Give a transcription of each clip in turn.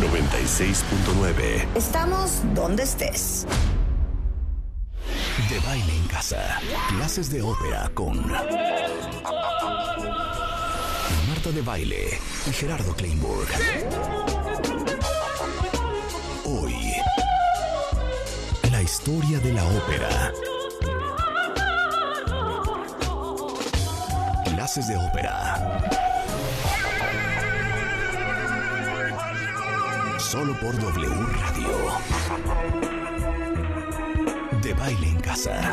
96.9. Estamos donde estés. De baile en casa. Clases de ópera con Marta de Baile y Gerardo Kleinburg. Hoy, la historia de la ópera. Clases de ópera. Solo por W Radio. De baile en casa.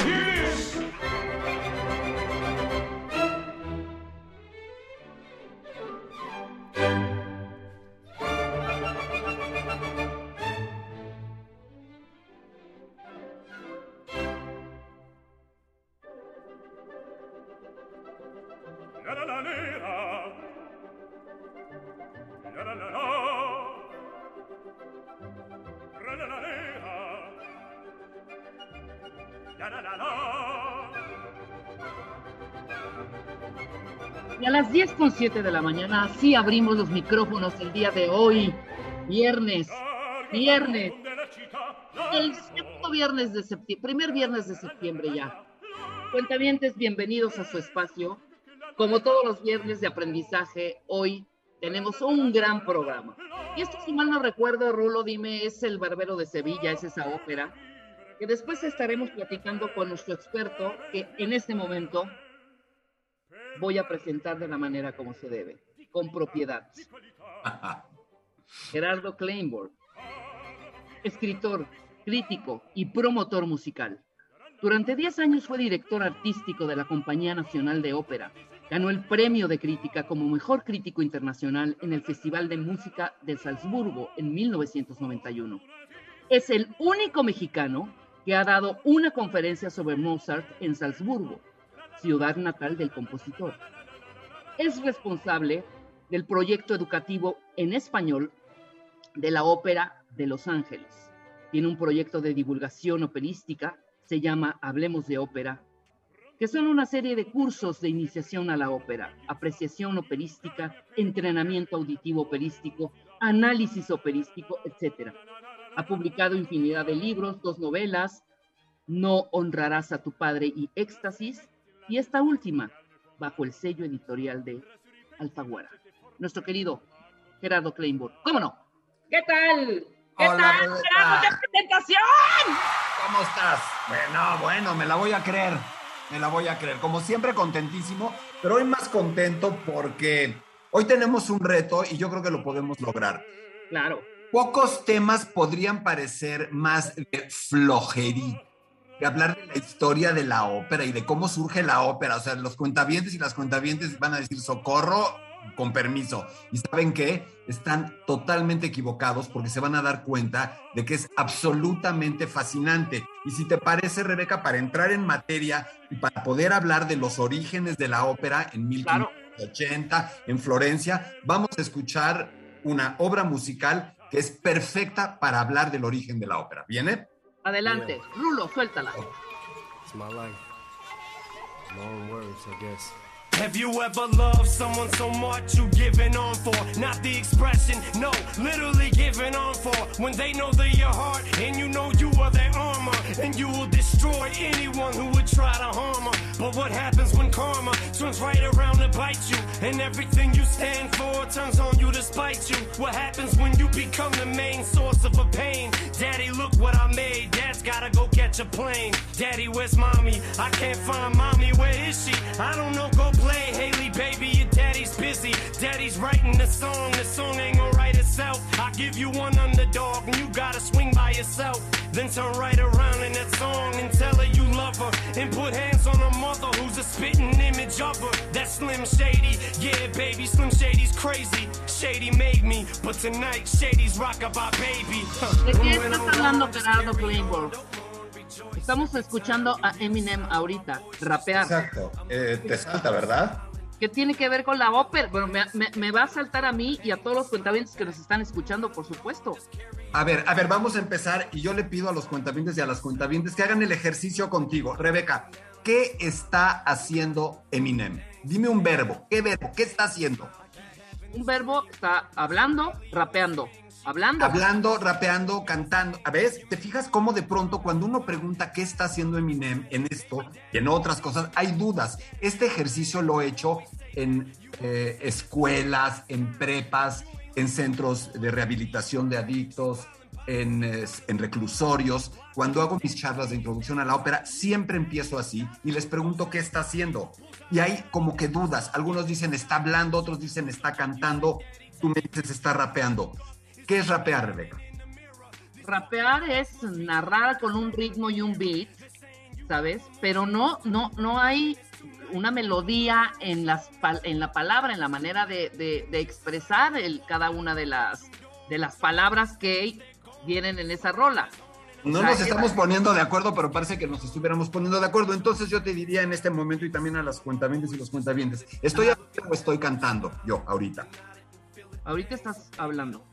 7 de la mañana así abrimos los micrófonos el día de hoy, viernes, viernes, el segundo viernes de septiembre, primer viernes de septiembre ya. Cuentavientes, bienvenidos a su espacio. Como todos los viernes de aprendizaje, hoy tenemos un gran programa. Y esto, si mal no recuerdo, Rulo, dime, es el Barbero de Sevilla, es esa ópera, que después estaremos platicando con nuestro experto, que en este momento voy a presentar de la manera como se debe, con propiedad. Gerardo Kleinborg, escritor, crítico y promotor musical. Durante 10 años fue director artístico de la Compañía Nacional de Ópera. Ganó el premio de crítica como mejor crítico internacional en el Festival de Música de Salzburgo en 1991. Es el único mexicano que ha dado una conferencia sobre Mozart en Salzburgo, ciudad natal del compositor. Es responsable del proyecto educativo en español de la Ópera de Los Ángeles. Tiene un proyecto de divulgación operística, se llama Hablemos de Ópera, que son una serie de cursos de iniciación a la ópera, apreciación operística, entrenamiento auditivo operístico, análisis operístico, etc. Ha publicado infinidad de libros, dos novelas, No honrarás a tu padre y Éxtasis, y esta última, bajo el sello editorial de Alfaguara. Nuestro querido Gerardo Kleinburg. ¿Cómo no? ¿Qué tal? ¿Qué Hola, tal? Rebeca. ¡Gerardo de presentación! ¿Cómo estás? Bueno, bueno, me la voy a creer. Me la voy a creer. Como siempre, contentísimo, pero hoy más contento porque hoy tenemos un reto y yo creo que lo podemos lograr. Claro. Pocos temas podrían parecer más de flojería que hablar de la historia de la ópera y de cómo surge la ópera. O sea, los cuentavientes y las cuentavientes van a decir socorro con permiso. ¿Y saben qué? Están totalmente equivocados porque se van a dar cuenta de que es absolutamente fascinante. Y si te parece, Rebeca, para entrar en materia y para poder hablar de los orígenes de la ópera en 1580 en Florencia, vamos a escuchar una obra musical que es perfecta para hablar del origen de la ópera. ¿Viene? Adelante. Rulo, suéltala. It's my life. Long words, I guess. Have you ever loved someone so much you giving on for? Not the expression, no, literally giving on for. When they know they're your heart and you know you are their armor, and you will destroy anyone who would try to harm her. But what happens when karma turns right around to bite you? And everything you stand for turns on you to spite you. What happens when you become the main source of a pain? Daddy, look what I made. Dad's gotta go catch a plane. Daddy, where's mommy? I can't find mommy. Where is she? I don't know. Go play, Haley, baby. Your daddy's busy. Daddy's writing the song. The song ain't gonna write itself. I give you one underdog and you gotta swing by yourself. Then turn right around in that song and tell her you love her. And put hands on her mother who's a spitting image of her. That Slim Shady. Yeah, baby, Slim Shady's crazy. Shady made me, but tonight Shady's rockabye baby. Huh. ¿De qué estás hablando, Gerardo? Estamos escuchando a Eminem ahorita, rapear. Exacto. Eh, te salta, ¿verdad? ¿Qué tiene que ver con la ópera? Bueno, me, me- me va a saltar a mí y a todos los cuentavientes que nos están escuchando, por supuesto. A ver, a ver, vamos a empezar y yo le pido a los cuentavientes y a las cuentavientes que hagan el ejercicio contigo. Rebeca, ¿qué está haciendo Eminem? Dime un verbo. ¿Qué verbo? ¿Qué está haciendo? Un verbo está hablando, rapeando. Hablando. Hablando, rapeando, cantando. A ver, ¿te fijas cómo de pronto cuando uno pregunta qué está haciendo Eminem en esto y en otras cosas, hay dudas? Este ejercicio lo he hecho en eh, escuelas, en prepas, en centros de rehabilitación de adictos, en, en reclusorios. Cuando hago mis charlas de introducción a la ópera, siempre empiezo así y les pregunto qué está haciendo. Y hay como que dudas. Algunos dicen está hablando, otros dicen está cantando. Tú me dices está rapeando. ¿Qué es rapear, Rebeca? Rapear es narrar con un ritmo y un beat, ¿sabes? Pero no, no, no hay una melodía en, las, en la palabra, en la manera de, de- de expresar el, cada una de las, de las palabras que vienen en esa rola. No O sea, nos estamos poniendo de acuerdo, pero parece que nos estuviéramos poniendo de acuerdo. Entonces yo te diría en este momento y también a las cuentavientes y los cuentavientes, ¿estoy hablando o estoy cantando yo ahorita? Ahorita estás hablando,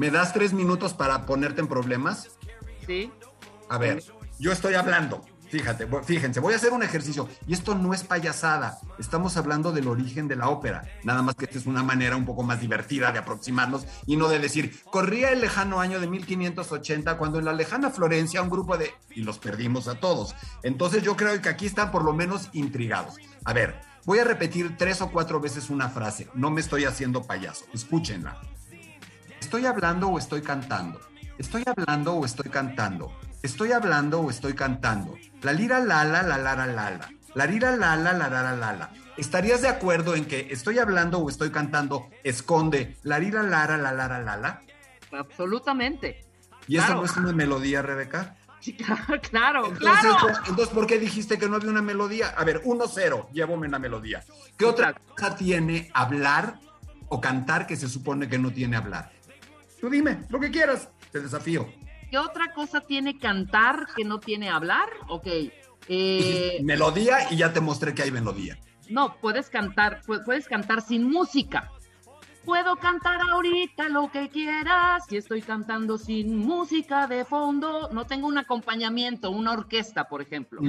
¿Me das tres minutos para ponerte en problemas? ¿sí? A ver, yo estoy hablando. Fíjate, fíjense, voy a hacer un ejercicio y esto no es payasada. Estamos hablando del origen de la ópera. Nada más que esta es una manera un poco más divertida de aproximarnos y no de decir, corría el lejano año de 1580 cuando en la lejana Florencia un grupo de... y los perdimos a todos. Entonces yo creo que aquí están por lo menos intrigados. A ver, voy a repetir tres o cuatro veces una frase. No me estoy haciendo payaso. Escúchenla. ¿Estoy hablando o estoy cantando? ¿Estoy hablando o estoy cantando? ¿Estoy hablando o estoy cantando? La lira lala, la lara lala. La lira lala, la lara lala. ¿Estarías de acuerdo en que estoy hablando o estoy cantando esconde la lira lara, la lara lala? Absolutamente. ¿Y esa Claro. no es una melodía, Rebeca? Sí, claro, claro, Entonces, claro. ¿por- entonces, ¿por qué dijiste que no había una melodía? A ver, 1-0, llévame una melodía. ¿Qué otra cosa tiene hablar o cantar que se supone que no tiene hablar? Tú dime, lo que quieras, te desafío. ¿Qué otra cosa tiene cantar que no tiene hablar? Ok. Eh, melodía y ya te mostré que hay melodía. no, puedes cantar, pu- puedes cantar sin música. Puedo cantar ahorita lo que quieras. Si estoy cantando sin música de fondo, no tengo un acompañamiento, una orquesta, por ejemplo.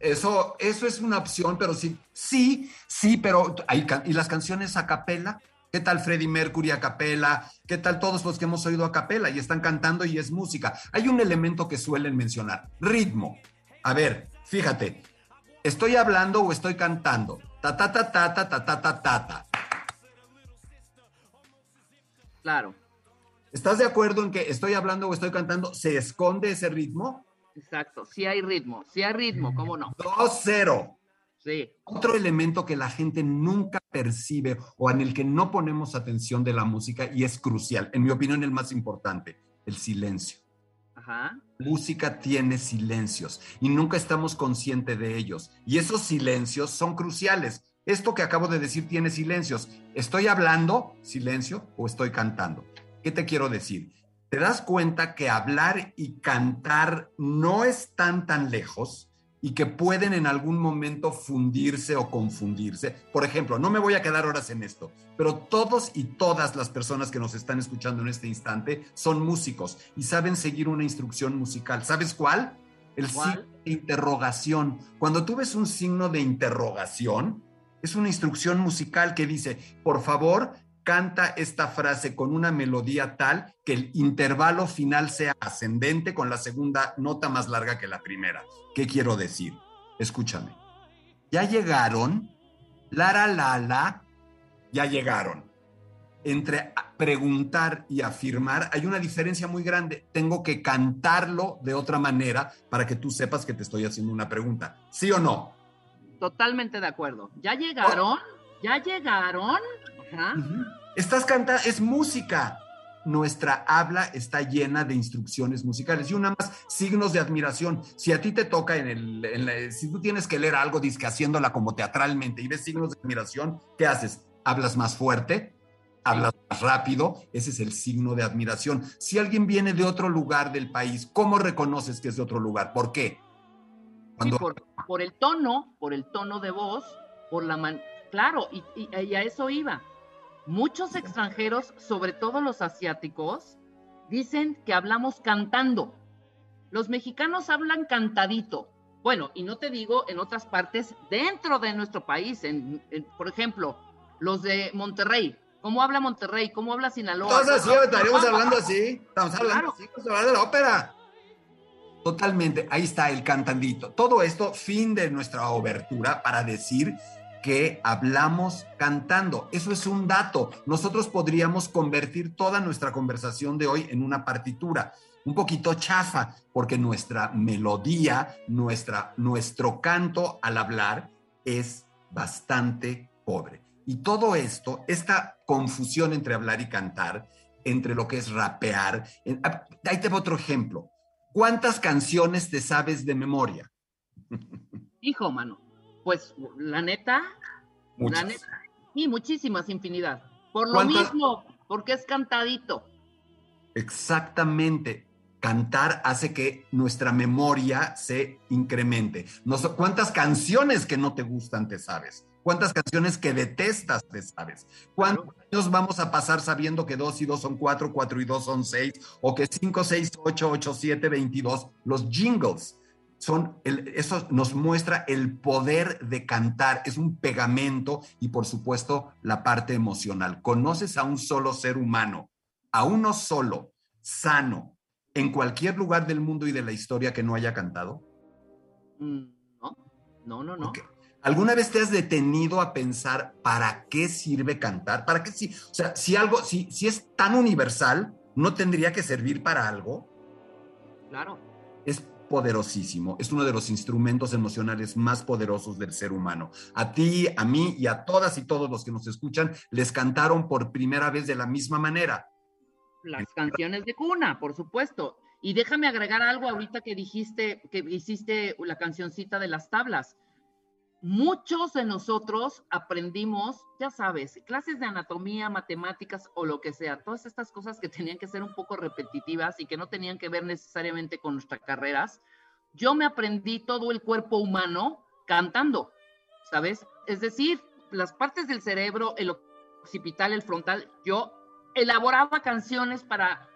Eso, eso es una opción, pero sí, sí, sí, pero hay y las canciones a capela. ¿Qué tal Freddie Mercury a capela? ¿Qué tal todos los que hemos oído a capela y están cantando y es música? Hay un elemento que suelen mencionar, ritmo. A ver, fíjate, ¿estoy hablando o estoy cantando? Ta ta ta ta ta ta ta ta ta. ta. Claro, ¿Estás de acuerdo en que estoy hablando o estoy cantando? ¿Se esconde ese ritmo? exacto. Sí hay ritmo, sí hay ritmo, ¿cómo no? 2-0. Sí. Otro elemento que la gente nunca percibe o en el que no ponemos atención de la música y es crucial, en mi opinión el más importante, el silencio. Ajá. Música tiene silencios y nunca estamos conscientes de ellos. Y esos silencios son cruciales. Esto que acabo de decir tiene silencios. ¿Estoy hablando, silencio, o estoy cantando? ¿Qué te quiero decir? ¿Te das cuenta que hablar y cantar no están tan lejos y que pueden en algún momento fundirse o confundirse? Por ejemplo, no me voy a quedar horas en esto, pero todos y todas las personas que nos están escuchando en este instante son músicos y saben seguir una instrucción musical. ¿Sabes cuál? El ¿Cuál? signo de interrogación. Cuando tú ves un signo de interrogación, es una instrucción musical que dice, por favor, canta esta frase con una melodía tal que el intervalo final sea ascendente con la segunda nota más larga que la primera. ¿Qué quiero decir? Escúchame. Ya llegaron, la la la, ya llegaron. Entre preguntar y afirmar hay una diferencia muy grande. Tengo que cantarlo de otra manera para que tú sepas que te estoy haciendo una pregunta. ¿Sí o no? Totalmente de acuerdo. ¿Ya llegaron? ¿Ya llegaron? Ajá. Estás cantando, es música. nuestra habla está llena de instrucciones musicales y una más, signos de admiración. Si a ti te toca en el, en la- si tú tienes que leer algo, disque haciéndola como teatralmente y ves signos de admiración, ¿qué haces? ¿Hablas más fuerte? ¿Hablas más rápido? Ese es el signo de admiración. Si alguien viene de otro lugar del país, ¿cómo reconoces que es de otro lugar? ¿Por qué? Sí, por el tono, por el tono de voz, por la man... Claro, y, y- y a eso iba. Muchos extranjeros, sobre todo los asiáticos, dicen que hablamos cantando. Los mexicanos hablan cantadito. Bueno, y no te digo en otras partes dentro de nuestro país, en, en- por ejemplo, los de Monterrey. ¿Cómo habla Monterrey? ¿Cómo habla Sinaloa? Entonces, sí, estaríamos hablando así. Estamos hablando Claro. así, vamos a hablar de la ópera. Totalmente, ahí está el cantandito. Todo esto, fin de nuestra obertura para decir que hablamos cantando. Eso es un dato. Nosotros podríamos convertir toda nuestra conversación de hoy en una partitura, un poquito chafa, porque nuestra melodía, nuestra, nuestro canto al hablar es bastante pobre. Y todo esto, esta confusión entre hablar y cantar, entre lo que es rapear, ah, ahí te otro ejemplo. ¿Cuántas canciones te sabes de memoria? Hijo, mano. Pues la neta, Muchas. La neta, sí, muchísimas, infinidad. Por lo ¿Cuántas? mismo, porque es cantadito. Exactamente. Cantar hace que nuestra memoria se incremente. No so- ¿Cuántas canciones que no te gustan te sabes? ¿Cuántas canciones que detestas te sabes? ¿Cuántos años vamos a pasar sabiendo que 2 y 2 son 4, 4 y 2 son 6, o que 5, 6, 8, 8, 7, 22? Los jingles son, el- eso nos muestra el poder de cantar, es un pegamento y por supuesto la parte emocional. ¿Conoces a un solo ser humano, a uno solo, sano, en cualquier lugar del mundo y de la historia que no haya cantado? Mm, No, no, no, no. ¿Alguna vez te has detenido a pensar para qué sirve cantar? ¿Para qué si, o sea, si algo, si, si es tan universal, no tendría que servir para algo? Claro. Es poderosísimo, es uno de los instrumentos emocionales más poderosos del ser humano. A ti, a mí y a todas y todos los que nos escuchan les cantaron por primera vez de la misma manera. Las canciones de cuna, por supuesto. Y déjame agregar algo ahorita que dijiste, que hiciste la cancioncita de las tablas. Muchos de nosotros aprendimos, ya sabes, clases de anatomía, matemáticas o lo que sea, todas estas cosas que tenían que ser un poco repetitivas y que no tenían que ver necesariamente con nuestras carreras. Yo me aprendí todo el cuerpo humano cantando, ¿sabes? Es decir, las partes del cerebro, el occipital, el frontal, yo elaboraba canciones para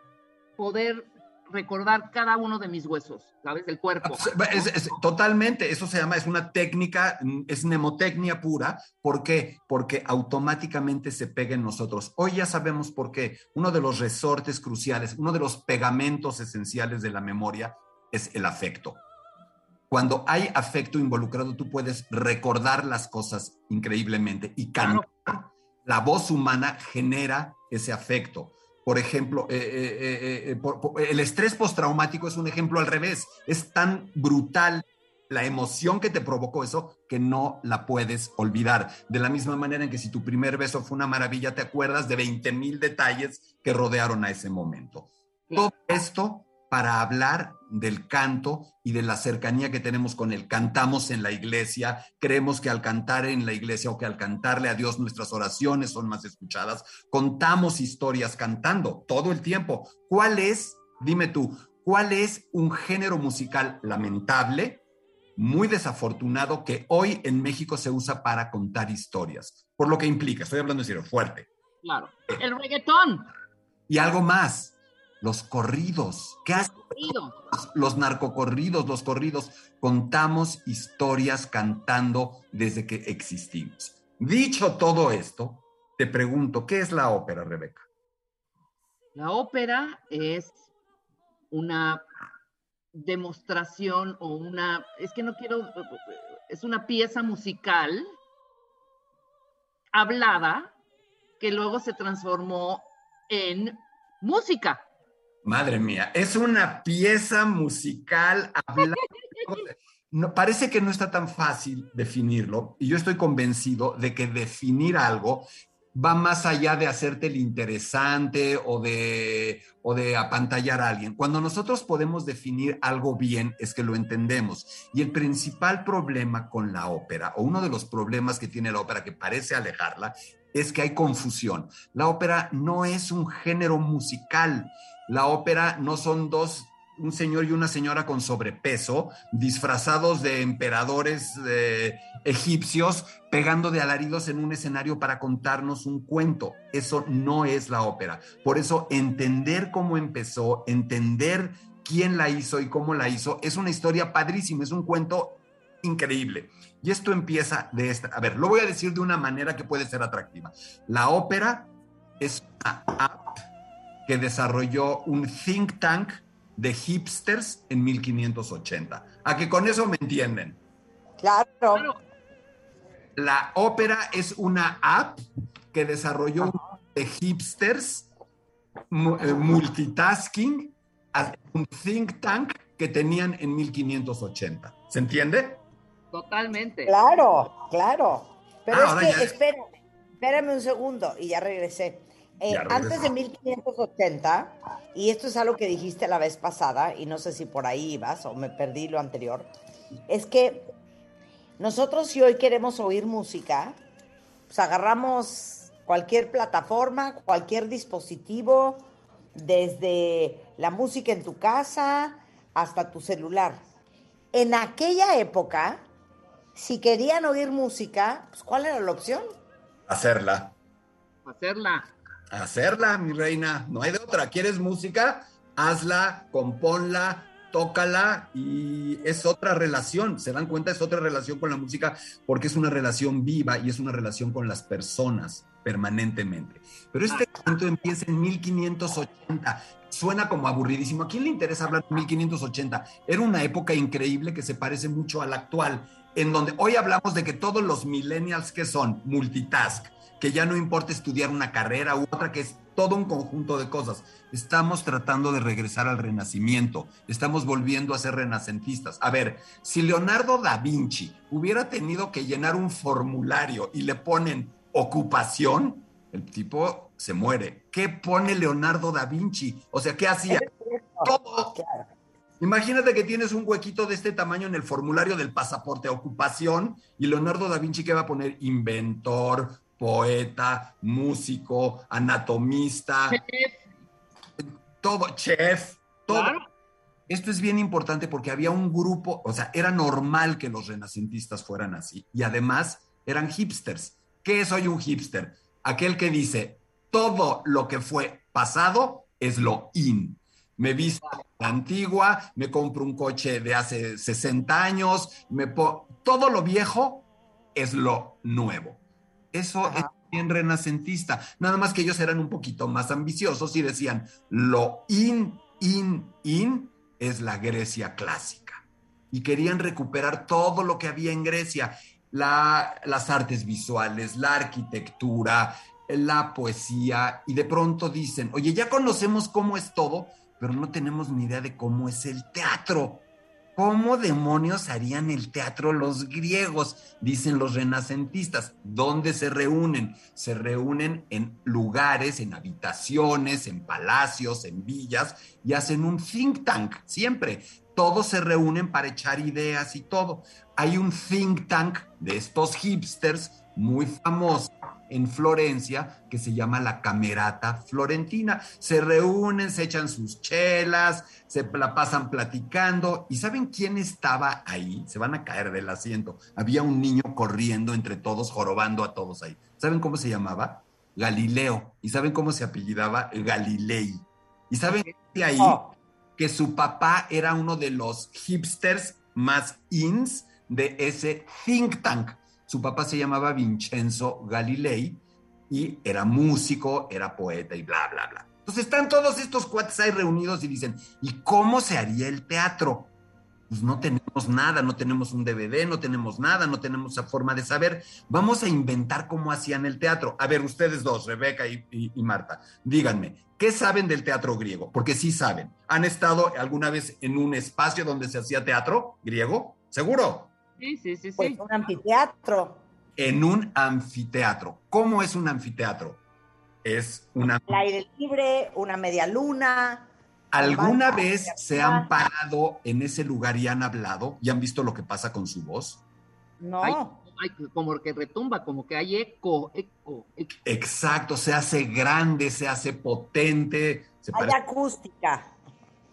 poder recordar cada uno de mis huesos, ¿sabes? Del cuerpo. Es- es- totalmente, eso se llama, es una técnica, es mnemotecnia pura. ¿Por qué? Porque automáticamente se pega en nosotros. Hoy ya sabemos por qué. Uno de los resortes cruciales, uno de los pegamentos esenciales de la memoria es el afecto. Cuando hay afecto involucrado, tú puedes recordar las cosas increíblemente y cantar. La voz humana genera ese afecto. Por ejemplo, eh, eh, eh, por- por- el estrés postraumático es un ejemplo al revés. Es tan brutal la emoción que te provocó eso que no la puedes olvidar. De la misma manera en que si tu primer beso fue una maravilla, te acuerdas de 20 mil detalles que rodearon a ese momento. Todo esto para hablar del canto y de la cercanía que tenemos con él. Cantamos en la iglesia, creemos que al cantar en la iglesia o que al cantarle a Dios nuestras oraciones son más escuchadas. Contamos historias cantando todo el tiempo. ¿Cuál es, dime tú, cuál es un género musical lamentable, muy desafortunado, que hoy en México se usa para contar historias? Por lo que implica, estoy hablando en serio, fuerte. Claro. El reggaetón. Y algo más, los corridos. ¿Qué hacen Corrido. los- los narcocorridos, los corridos? Contamos historias cantando desde que existimos. Dicho todo esto, te pregunto, ¿qué es la ópera, Rebeca? La ópera es una demostración o una, es que no quiero, es una pieza musical hablada que luego se transformó en música. Madre mía, es una pieza musical. No, parece que no está tan fácil definirlo y yo estoy convencido de que definir algo va más allá de hacerte el interesante o de, o de apantallar a alguien. Cuando nosotros podemos definir algo bien es que lo entendemos. Y el principal problema con la ópera, o uno de los problemas que tiene la ópera que parece alejarla, es que hay confusión. La ópera no es un género musical. La ópera no son dos un señor y una señora con sobrepeso, disfrazados de emperadores eh, egipcios, pegando de alaridos en un escenario para contarnos un cuento. Eso no es la ópera. Por eso entender cómo empezó, entender quién la hizo y cómo la hizo, es una historia padrísima, es un cuento increíble. Y esto empieza de esta, a ver, lo voy a decir de una manera que puede ser atractiva. La ópera es una que desarrolló un think tank de hipsters en 1580. A que con eso me entienden. Claro. La ópera es una app que desarrolló un de hipsters eh, multitasking a un think tank que tenían en 1580. ¿Se entiende? Totalmente. Claro, claro. Pero Ah, es que, ya- espérame, espérame un segundo y ya regresé. Eh, antes de 1580, y esto es algo que dijiste la vez pasada, y no sé si por ahí ibas o me perdí lo anterior, es que nosotros si hoy queremos oír música, pues agarramos cualquier plataforma, cualquier dispositivo, desde la música en tu casa hasta tu celular. En aquella época, si querían oír música, pues ¿cuál era la opción? Hacerla. Hacerla. Hacerla, mi reina. No hay de otra. ¿Quieres música? Hazla, compónla, tócala y es otra relación. ¿Se dan cuenta? Es otra relación con la música porque es una relación viva y es una relación con las personas permanentemente. Pero este cuento empieza en 1580. Suena como aburridísimo. ¿A quién le interesa hablar de 1580? Era una época increíble que se parece mucho a la actual, en donde hoy hablamos de que todos los millennials que son multitask, que ya no importa estudiar una carrera u otra, que es todo un conjunto de cosas. Estamos tratando de regresar al renacimiento, estamos volviendo a ser renacentistas. A ver, si Leonardo da Vinci hubiera tenido que llenar un formulario y le ponen ocupación, el tipo se muere. ¿Qué pone Leonardo da Vinci? O sea, ¿qué hacía? Todo. Imagínate que tienes un huequito de este tamaño en el formulario del pasaporte ocupación y Leonardo da Vinci que va a poner inventor, poeta, músico, anatomista, todo, chef, todo. Claro. Esto es bien importante porque había un grupo, o sea, era normal que los renacentistas fueran así y además eran hipsters. ¿Qué es hoy un hipster? Aquel que dice, todo lo que fue pasado es lo in. Me visto la antigua, me compro un coche de hace 60 años, me po- todo lo viejo es lo nuevo. Eso es bien renacentista. Nada más que ellos eran un poquito más ambiciosos y decían, lo in, in, in es la Grecia clásica. Y querían recuperar todo lo que había en Grecia, la- las artes visuales, la arquitectura, la poesía, y de pronto dicen, oye, ya conocemos cómo es todo, pero no tenemos ni idea de cómo es el teatro. ¿Cómo demonios harían el teatro los griegos? Dicen los renacentistas. ¿Dónde se reúnen? Se reúnen en lugares, en habitaciones, en palacios, en villas y hacen un think tank, siempre. Todos se reúnen para echar ideas y todo. Hay un think tank de estos hipsters muy famoso en Florencia que se llama la Camerata Florentina. Se reúnen, se echan sus chelas, se la pasan platicando. ¿Y saben quién estaba ahí? Se van a caer del asiento. Había un niño corriendo entre todos, jorobando a todos ahí. ¿Saben cómo se llamaba? Galileo. ¿Y saben cómo se apellidaba? Galilei. ¿Y saben de ahí? Oh. que su papá era uno de los hipsters más ins de ese think tank. Su papá se llamaba Vincenzo Galilei y era músico, era poeta y bla, bla, bla. Entonces están todos estos cuates ahí reunidos y dicen, ¿y cómo se haría el teatro? Pues no tenemos nada, no tenemos un DVD, no tenemos nada, no tenemos esa forma de saber. Vamos a inventar cómo hacían el teatro. A ver, ustedes dos, Rebeca y, y- y Marta, díganme, ¿qué saben del teatro griego? Porque sí saben. ¿Han estado alguna vez en un espacio donde se hacía teatro griego? ¿Seguro? Sí, sí, sí, Pues sí. un anfiteatro. en un anfiteatro. ¿Cómo es un anfiteatro? Es una... Al aire libre, una media luna. ¿Alguna Banda, vez se han parado en ese lugar y han hablado y han visto lo que pasa con su voz? No. Hay como que retumba, como que hay eco, eco, eco. Exacto, se hace grande, se hace potente. Se Hay parece- acústica.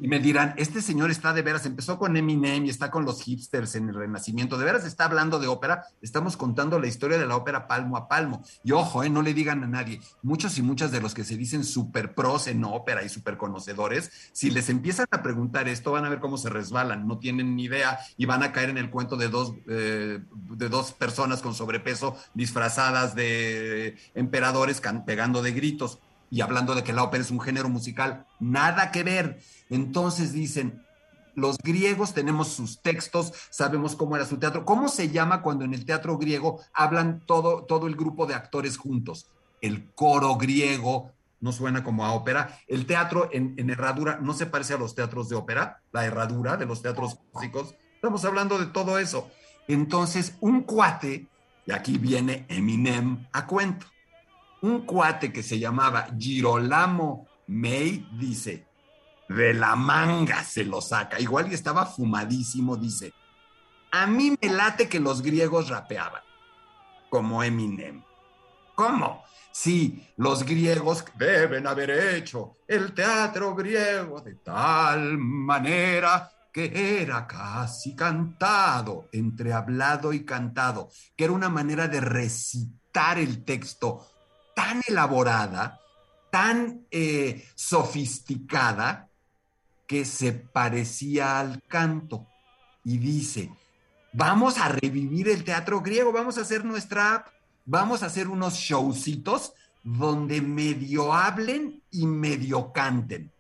Y me dirán, este señor está de veras, empezó con Eminem y está con los hipsters en el Renacimiento, de veras está hablando de ópera, estamos contando la historia de la ópera palmo a palmo. Y ojo, eh, no le digan a nadie, muchos y muchas de los que se dicen super pros en ópera y super conocedores, si les empiezan a preguntar esto, van a ver cómo se resbalan, no tienen ni idea y van a caer en el cuento de dos, eh, de dos personas con sobrepeso disfrazadas de emperadores pegando de gritos y hablando de que la ópera es un género musical, nada que ver. Entonces dicen, los griegos tenemos sus textos, sabemos cómo era su teatro. ¿Cómo se llama cuando en el teatro griego hablan todo, todo el grupo de actores juntos? El coro griego, no suena como a ópera. El teatro en, herradura no se parece a los teatros de ópera, la herradura de los teatros clásicos. Estamos hablando de todo eso. Entonces, un cuate, y aquí viene Eminem a cuento, un cuate que se llamaba Girolamo May dice, de la manga se lo saca, igual y estaba fumadísimo, dice, a mí me late que los griegos rapeaban, como Eminem. ¿Cómo? Sí, los griegos deben haber hecho el teatro griego de tal manera que era casi cantado, entre hablado y cantado, que era una manera de recitar el texto tan elaborada, tan eh, sofisticada, que se parecía al canto. Y dice, vamos a revivir el teatro griego, vamos a hacer nuestra app, vamos a hacer unos showcitos donde medio hablen y medio canten.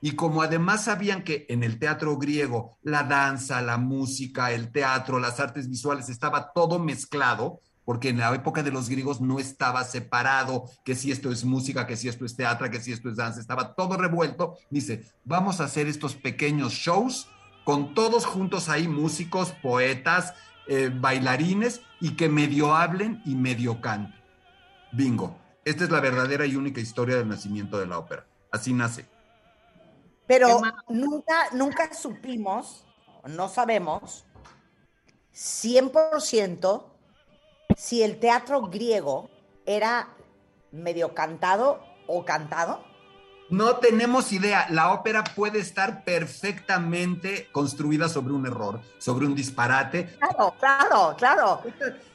Y como además sabían que en el teatro griego la danza, la música, el teatro, las artes visuales estaba todo mezclado, porque en la época de los griegos no estaba separado, que si esto es música, que si esto es teatro, que si esto es danza, estaba todo revuelto. Dice, vamos a hacer estos pequeños shows con todos juntos ahí, músicos, poetas, eh, bailarines, y que medio hablen y medio canten. Bingo. Esta es la verdadera y única historia del nacimiento de la ópera. Así nace. Pero nunca, nunca supimos, no sabemos, 100% si el teatro griego era medio cantado o cantado. No tenemos idea. La ópera puede estar perfectamente construida sobre un error, sobre un disparate. Claro, claro, claro.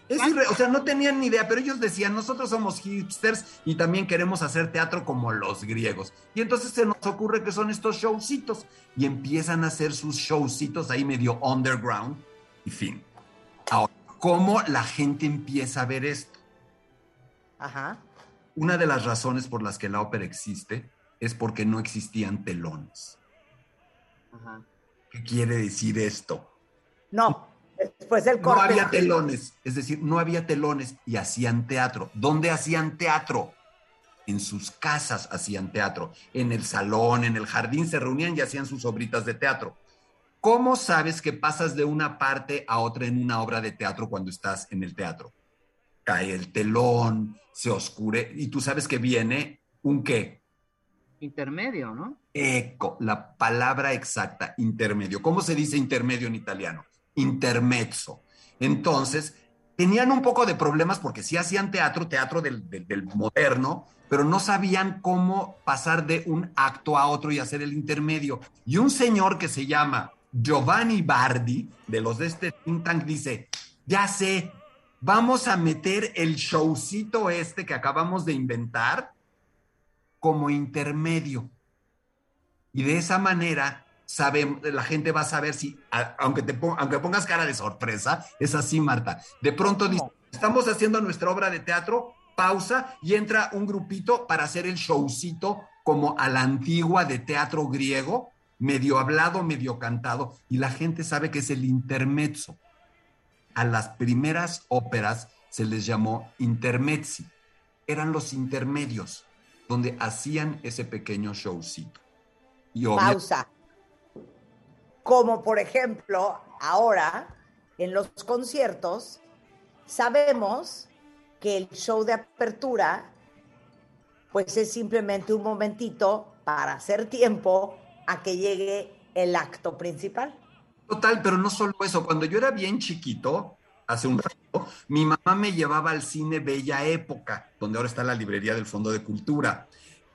Es irre- o sea, no tenían ni idea, pero ellos decían, nosotros somos hipsters y también queremos hacer teatro como los griegos. Y entonces se nos ocurre que son estos showcitos y empiezan a hacer sus showcitos ahí medio underground y fin. ¿Cómo la gente empieza a ver esto? Ajá. Una de las razones por las que la ópera existe es porque no existían telones. Ajá. ¿Qué quiere decir esto? No, después del No corte. había telones, es decir, no había telones y hacían teatro. ¿Dónde hacían teatro? En sus casas hacían teatro. En el salón, en el jardín se reunían y hacían sus obritas de teatro. ¿Cómo sabes que pasas de una parte a otra en una obra de teatro cuando estás en el teatro? Cae el telón, se oscure y tú sabes que viene un qué? Intermedio, ¿no? Eco, la palabra exacta, intermedio. ¿Cómo se dice intermedio en italiano? Intermezzo. Entonces, tenían un poco de problemas porque sí hacían teatro, teatro del, del- del moderno, pero no sabían cómo pasar de un acto a otro y hacer el intermedio. Y un señor que se llama Giovanni Bardi, de los de este think tank, dice, ya sé, vamos a meter el showcito este que acabamos de inventar como intermedio. Y de esa manera sabemos, la gente va a saber si, aunque, te aunque pongas cara de sorpresa, es así, Marta. De pronto dice, estamos haciendo nuestra obra de teatro, pausa y entra un grupito para hacer el showcito como a la antigua de teatro griego, medio hablado, medio cantado, y la gente sabe que es el intermezzo. A las primeras óperas se les llamó intermezzi. Eran los intermedios, donde hacían ese pequeño showcito. Pausa. Como por ejemplo, ahora en los conciertos sabemos que el show de apertura, pues es simplemente un momentito para hacer tiempo a que llegue el acto principal. Total, pero no solo eso. Cuando yo era bien chiquito, hace un rato, mi mamá me llevaba al cine Bella Época, donde ahora está la librería del Fondo de Cultura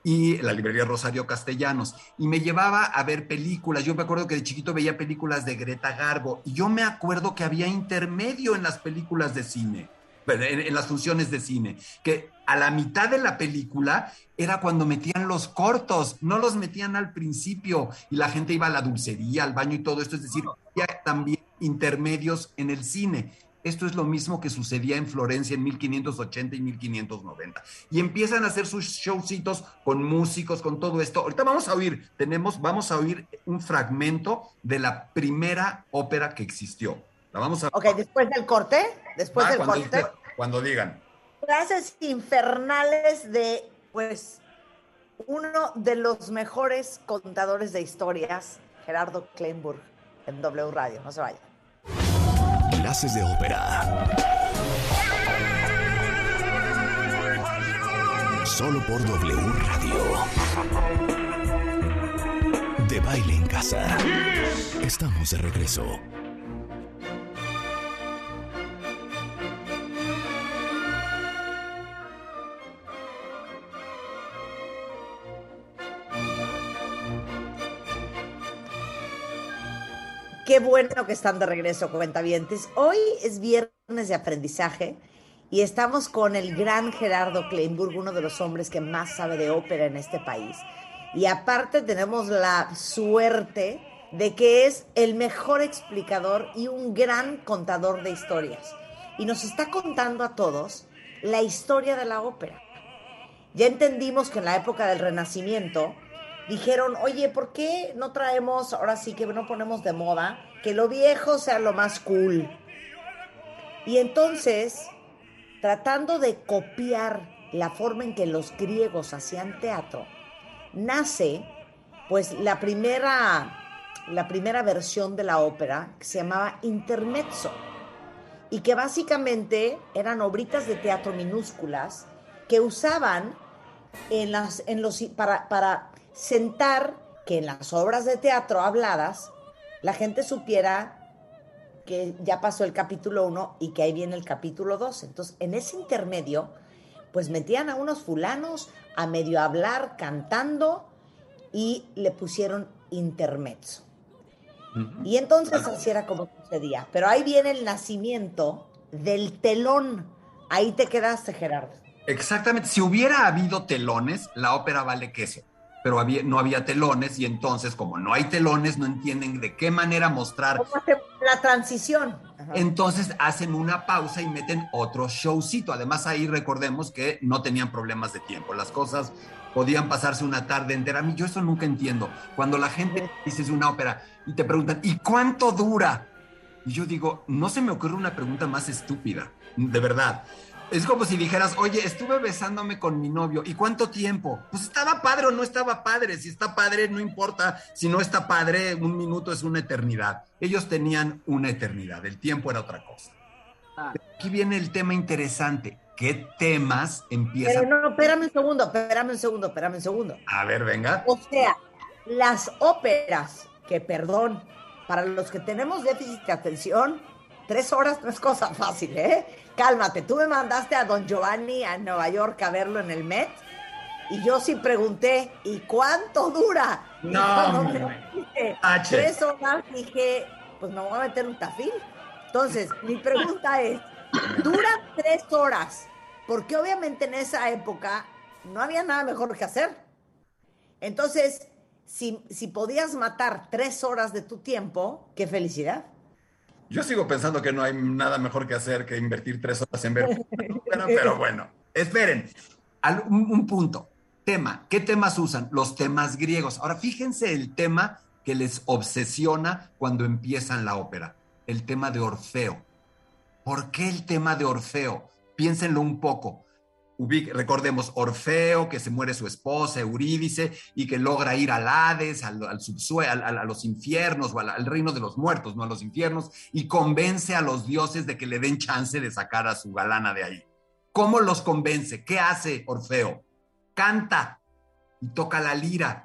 y la librería Rosario Castellanos, y me llevaba a ver películas. Yo me acuerdo que de chiquito veía películas de Greta Garbo, y yo me acuerdo que había intermedio en las películas de cine, en, en las funciones de cine, que a la mitad de la película era cuando metían los cortos, no los metían al principio, y la gente iba a la dulcería, al baño y todo esto, es decir, había también intermedios en el cine. Esto es lo mismo que sucedía en Florencia en 1580 y 1590. Y empiezan a hacer sus showcitos con músicos, con todo esto. Ahorita vamos a oír, tenemos, vamos a oír un fragmento de la primera ópera que existió. La vamos a Ok, después del corte, después Ah, del cuando, corte, cuando digan. frases infernales de, pues, uno de los mejores contadores de historias, Gerardo Kleinburg, en W Radio. No se vaya. Clases de ópera. Solo por W Radio. De baile en casa. Estamos de regreso. Qué bueno que están de regreso, cuentavientes. Hoy es viernes de aprendizaje y estamos con el gran Gerardo Kleinburg, uno de los hombres que más sabe de ópera en este país. Y aparte tenemos la suerte de que es el mejor explicador y un gran contador de historias. Y nos está contando a todos la historia de la ópera. Ya entendimos que en la época del Renacimiento dijeron, oye, ¿por qué no traemos, ahora sí que no ponemos de moda, que lo viejo sea lo más cool? Y entonces, tratando de copiar la forma en que los griegos hacían teatro, nace pues la primera, la primera versión de la ópera que se llamaba Intermezzo y que básicamente eran obritas de teatro minúsculas que usaban en las, en los, para, para sentar que en las obras de teatro habladas la gente supiera que ya pasó el capítulo 1 y que ahí viene el capítulo 2. Entonces, en ese intermedio, pues metían a unos fulanos a medio hablar, cantando, y le pusieron intermezzo. Y entonces así era como sucedía. Pero ahí viene el nacimiento del telón. Ahí te quedaste, Gerardo. Exactamente. Si hubiera habido telones, la ópera vale queso. Pero había, no había telones y entonces, como no hay telones, no entienden de qué manera mostrar. ¿Cómo hace la transición? Ajá. Entonces hacen una pausa y meten otro showcito. Además, ahí recordemos que no tenían problemas de tiempo. Las cosas podían pasarse una tarde entera. A mí yo eso nunca entiendo. Cuando la gente dice es una ópera y te preguntan, ¿y cuánto dura? Y yo digo, no se me ocurre una pregunta más estúpida, de verdad. Es como si dijeras, oye, estuve besándome con mi novio, ¿y cuánto tiempo? Pues estaba padre o no estaba padre. Si está padre, no importa. Si no está padre, un minuto es una eternidad. Ellos tenían una eternidad, el tiempo era otra cosa. Ah, Aquí viene el tema interesante. ¿Qué temas empiezan? Pero no, espérame un segundo, espérame un segundo, espérame un segundo. A ver, venga. O sea, las óperas, que perdón, para los que tenemos déficit de atención, tres horas no es cosa fácil, ¿eh? Cálmate, tú me mandaste a Don Giovanni a Nueva York a verlo en el Met y yo sí pregunté, ¿y cuánto dura? No, H. tres horas dije, pues me voy a meter un tafil. Entonces, mi pregunta es, duran tres horas, porque obviamente en esa época no había nada mejor que hacer. Entonces, si, si podías matar tres horas de tu tiempo, qué felicidad. Yo sigo pensando que no hay nada mejor que hacer que invertir tres horas en ver. Pero, pero bueno, esperen. Al- un, un punto. Tema. ¿Qué temas usan? Los temas griegos. Ahora, fíjense el tema que les obsesiona cuando empiezan la ópera. El tema de Orfeo. ¿Por qué el tema de Orfeo? Piénsenlo un poco. Recordemos Orfeo, que se muere su esposa, Eurídice, y que logra ir al Hades, al, al subsue- al- al- a los infiernos o al, al reino de los muertos, no a los infiernos, y convence a los dioses de que le den chance de sacar a su galana de ahí. ¿Cómo los convence? ¿Qué hace Orfeo? Canta y toca la lira.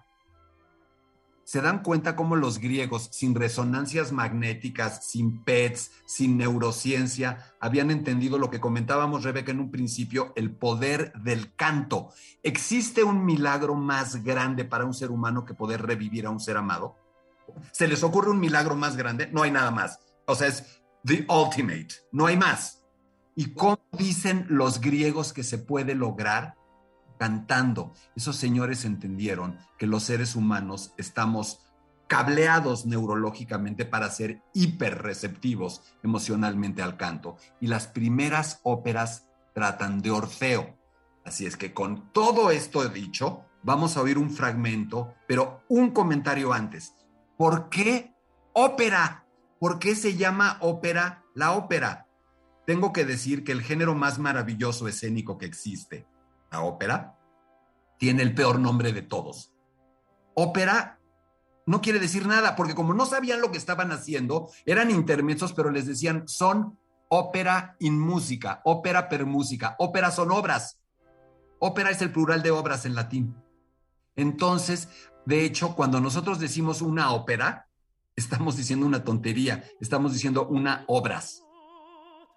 ¿Se dan cuenta cómo los griegos, sin resonancias magnéticas, sin PETs, sin neurociencia, habían entendido lo que comentábamos, Rebeca, en un principio, el poder del canto? ¿Existe un milagro más grande para un ser humano que poder revivir a un ser amado? ¿Se les ocurre un milagro más grande? No hay nada más. O sea, es the ultimate. No hay más. ¿Y cómo dicen los griegos que se puede lograr? Cantando. Esos señores entendieron que los seres humanos estamos cableados neurológicamente para ser hiperreceptivos emocionalmente al canto. Y las primeras óperas tratan de Orfeo. Así es que con todo esto dicho, vamos a oír un fragmento, pero un comentario antes. ¿Por qué ópera? ¿Por qué se llama ópera la ópera? Tengo que decir que el género más maravilloso escénico que existe, la ópera, tiene el peor nombre de todos. Ópera no quiere decir nada, porque como no sabían lo que estaban haciendo, eran intermedios, pero les decían son ópera in música, ópera per música, ópera son obras. Ópera es el plural de obras en latín. Entonces, de hecho, cuando nosotros decimos una ópera, estamos diciendo una tontería, estamos diciendo una obras.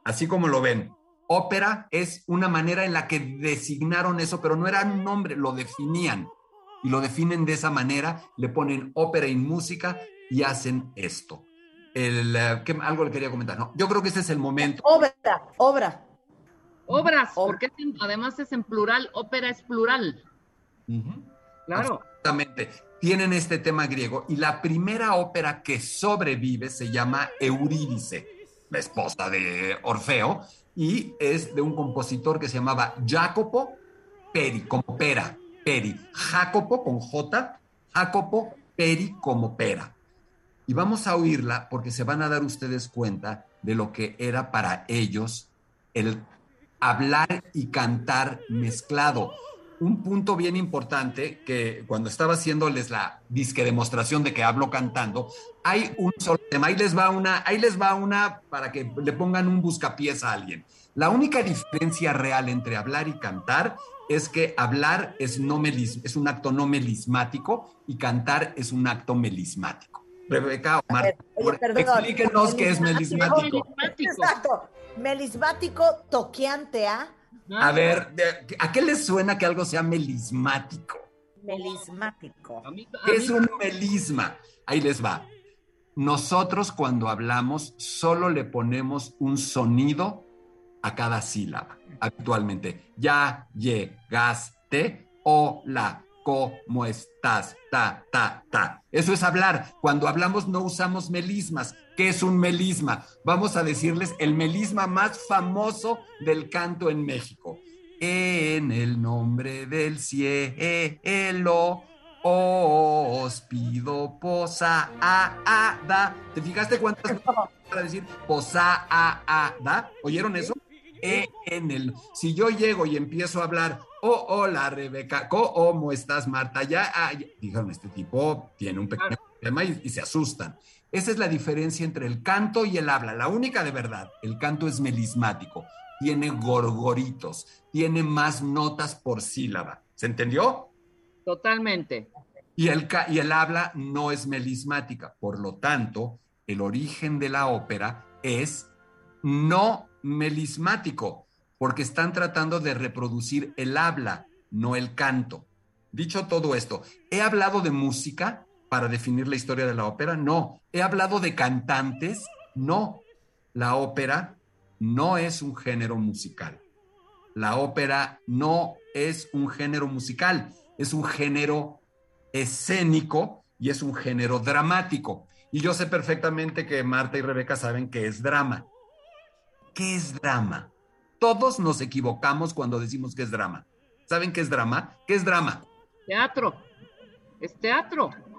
Así como lo ven, ópera es una manera en la que designaron eso, pero no era un nombre, lo definían. Y lo definen de esa manera, le ponen ópera y música y hacen esto. El, eh, ¿qué- algo le quería comentar. No, yo creo que este es el momento. Obra, obra. Obras, Ob- porque es en- además es en plural, ópera es plural. Ujú. Claro. Exactamente. Tienen este tema griego y la primera ópera que sobrevive se llama Eurídice, la esposa de Orfeo, y es de un compositor que se llamaba Jacopo Peri, como pera, Peri. Jacopo con J, Jacopo Peri como pera. Y vamos a oírla porque se van a dar ustedes cuenta de lo que era para ellos el hablar y cantar mezclado. Un punto bien importante que cuando estaba haciéndoles la disque demostración de que hablo cantando, hay un solo tema. Ahí les va una, ahí les va una para que le pongan un buscapiés a alguien. La única diferencia real entre hablar y cantar es que hablar es, no melis- es un acto no melismático y cantar es un acto melismático. Rebeca, Omar, oye, perdón, explíquenos qué es melismático. Exacto. Melismático toqueante a A ver, ¿a qué les suena que algo sea melismático? melismático. A mí- a ¿Qué es un melisma? Ahí les va. Nosotros cuando hablamos solo le ponemos un sonido a cada sílaba, habitualmente. Ya llegaste, hola, ¿cómo estás? Ta, ta, ta. Eso es hablar. Cuando hablamos no usamos melismas. ¿Qué es un melisma? Vamos a decirles el melisma más famoso del canto en México. En el nombre del cielo os pido posada. ¿Te fijaste cuántas para decir posada? ¿Oyeron eso? En el. Si yo llego y empiezo a hablar, oh, hola Rebeca, ¿cómo estás Marta? Ya, ah, ya". dijeron, este tipo tiene un pequeño problema y, y se asustan. Esa es la diferencia entre el canto y el habla. La única de verdad, el canto es melismático, tiene gorgoritos, tiene más notas por sílaba. ¿Se entendió? Totalmente. Y el, y el habla no es melismática. Por lo tanto, el origen de la ópera es no melismático, porque están tratando de reproducir el habla, no el canto. Dicho todo esto, ¿he hablado de música para definir la historia de la ópera? No. ¿He hablado de cantantes? No. La ópera no es un género musical. La ópera no es un género musical, es un género escénico y es un género dramático. Y yo sé perfectamente que Marta y Rebeca saben qué es drama. ¿Qué es drama? Todos nos equivocamos cuando decimos que es drama. ¿Saben qué es drama? ¿Qué es drama? Teatro. Es teatro.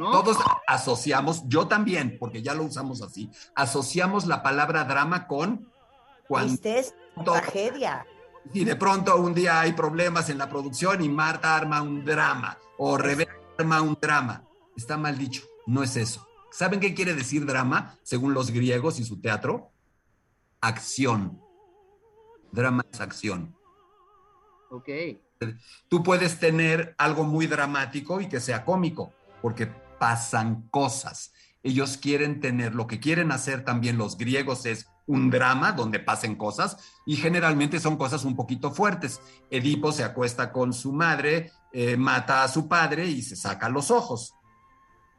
¿No? Todos asociamos, yo también, porque ya lo usamos así, asociamos la palabra drama con cuando Tristeza, tragedia. Y de pronto un día hay problemas en la producción y Marta arma un drama o Rebeca arma un drama. Está mal dicho, no es eso. ¿Saben qué quiere decir drama según los griegos y su teatro? Acción. Drama es acción. Ok. Tú puedes tener algo muy dramático y que sea cómico, porque pasan cosas. Ellos quieren tener, lo que quieren hacer también los griegos es un drama donde pasen cosas y generalmente son cosas un poquito fuertes. Edipo se acuesta con su madre, eh, mata a su padre y se saca los ojos.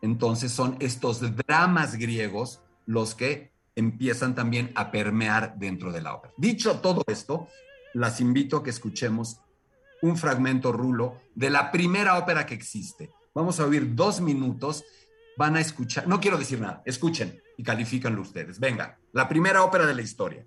Entonces son estos dramas griegos los que empiezan también a permear dentro de la obra. Dicho todo esto, las invito a que escuchemos un fragmento rulo de la primera ópera que existe. Vamos a oír dos minutos, van a escuchar, no quiero decir nada, escuchen y califícanlo ustedes. Venga, la primera ópera de la historia.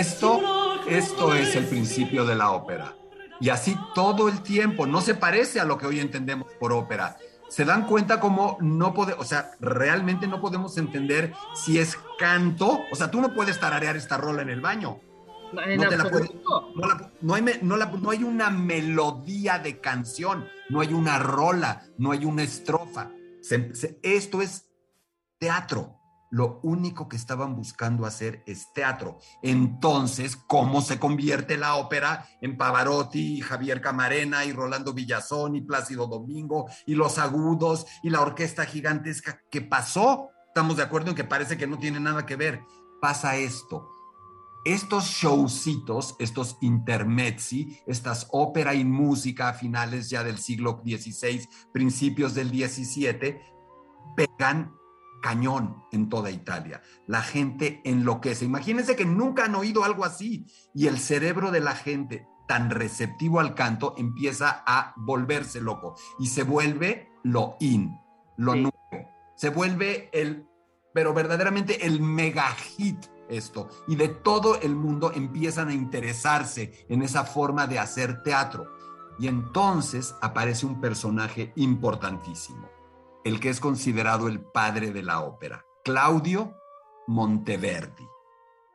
Esto, esto es el principio de la ópera. Y así todo el tiempo, no se parece a lo que hoy entendemos por ópera. Se dan cuenta como no podemos, o sea, realmente no podemos entender si es canto, o sea, tú no puedes tararear esta rola en el baño. No te la puedes- absoluto. no, la- no hay, la- no hay una melodía de canción, no hay una rola, no hay una estrofa. Se- se- esto es teatro. Lo único que estaban buscando hacer es teatro. Entonces, ¿cómo se convierte la ópera en Pavarotti, y Javier Camarena y Rolando Villazón y Plácido Domingo y los agudos y la orquesta gigantesca? ¿Qué pasó? Estamos de acuerdo en que parece que no tiene nada que ver. Pasa esto estos showcitos, estos intermezzi, estas ópera y música a finales ya del siglo XVI, principios del XVII, pegan cañón en toda Italia. La gente enloquece. Imagínense que nunca han oído algo así y el cerebro de la gente tan receptivo al canto empieza a volverse loco y se vuelve lo in, lo Sí. nuevo. Se vuelve el, pero verdaderamente el mega hit esto. Y de todo el mundo empiezan a interesarse en esa forma de hacer teatro. Y entonces aparece un personaje importantísimo, el que es considerado el padre de la ópera, Claudio Monteverdi.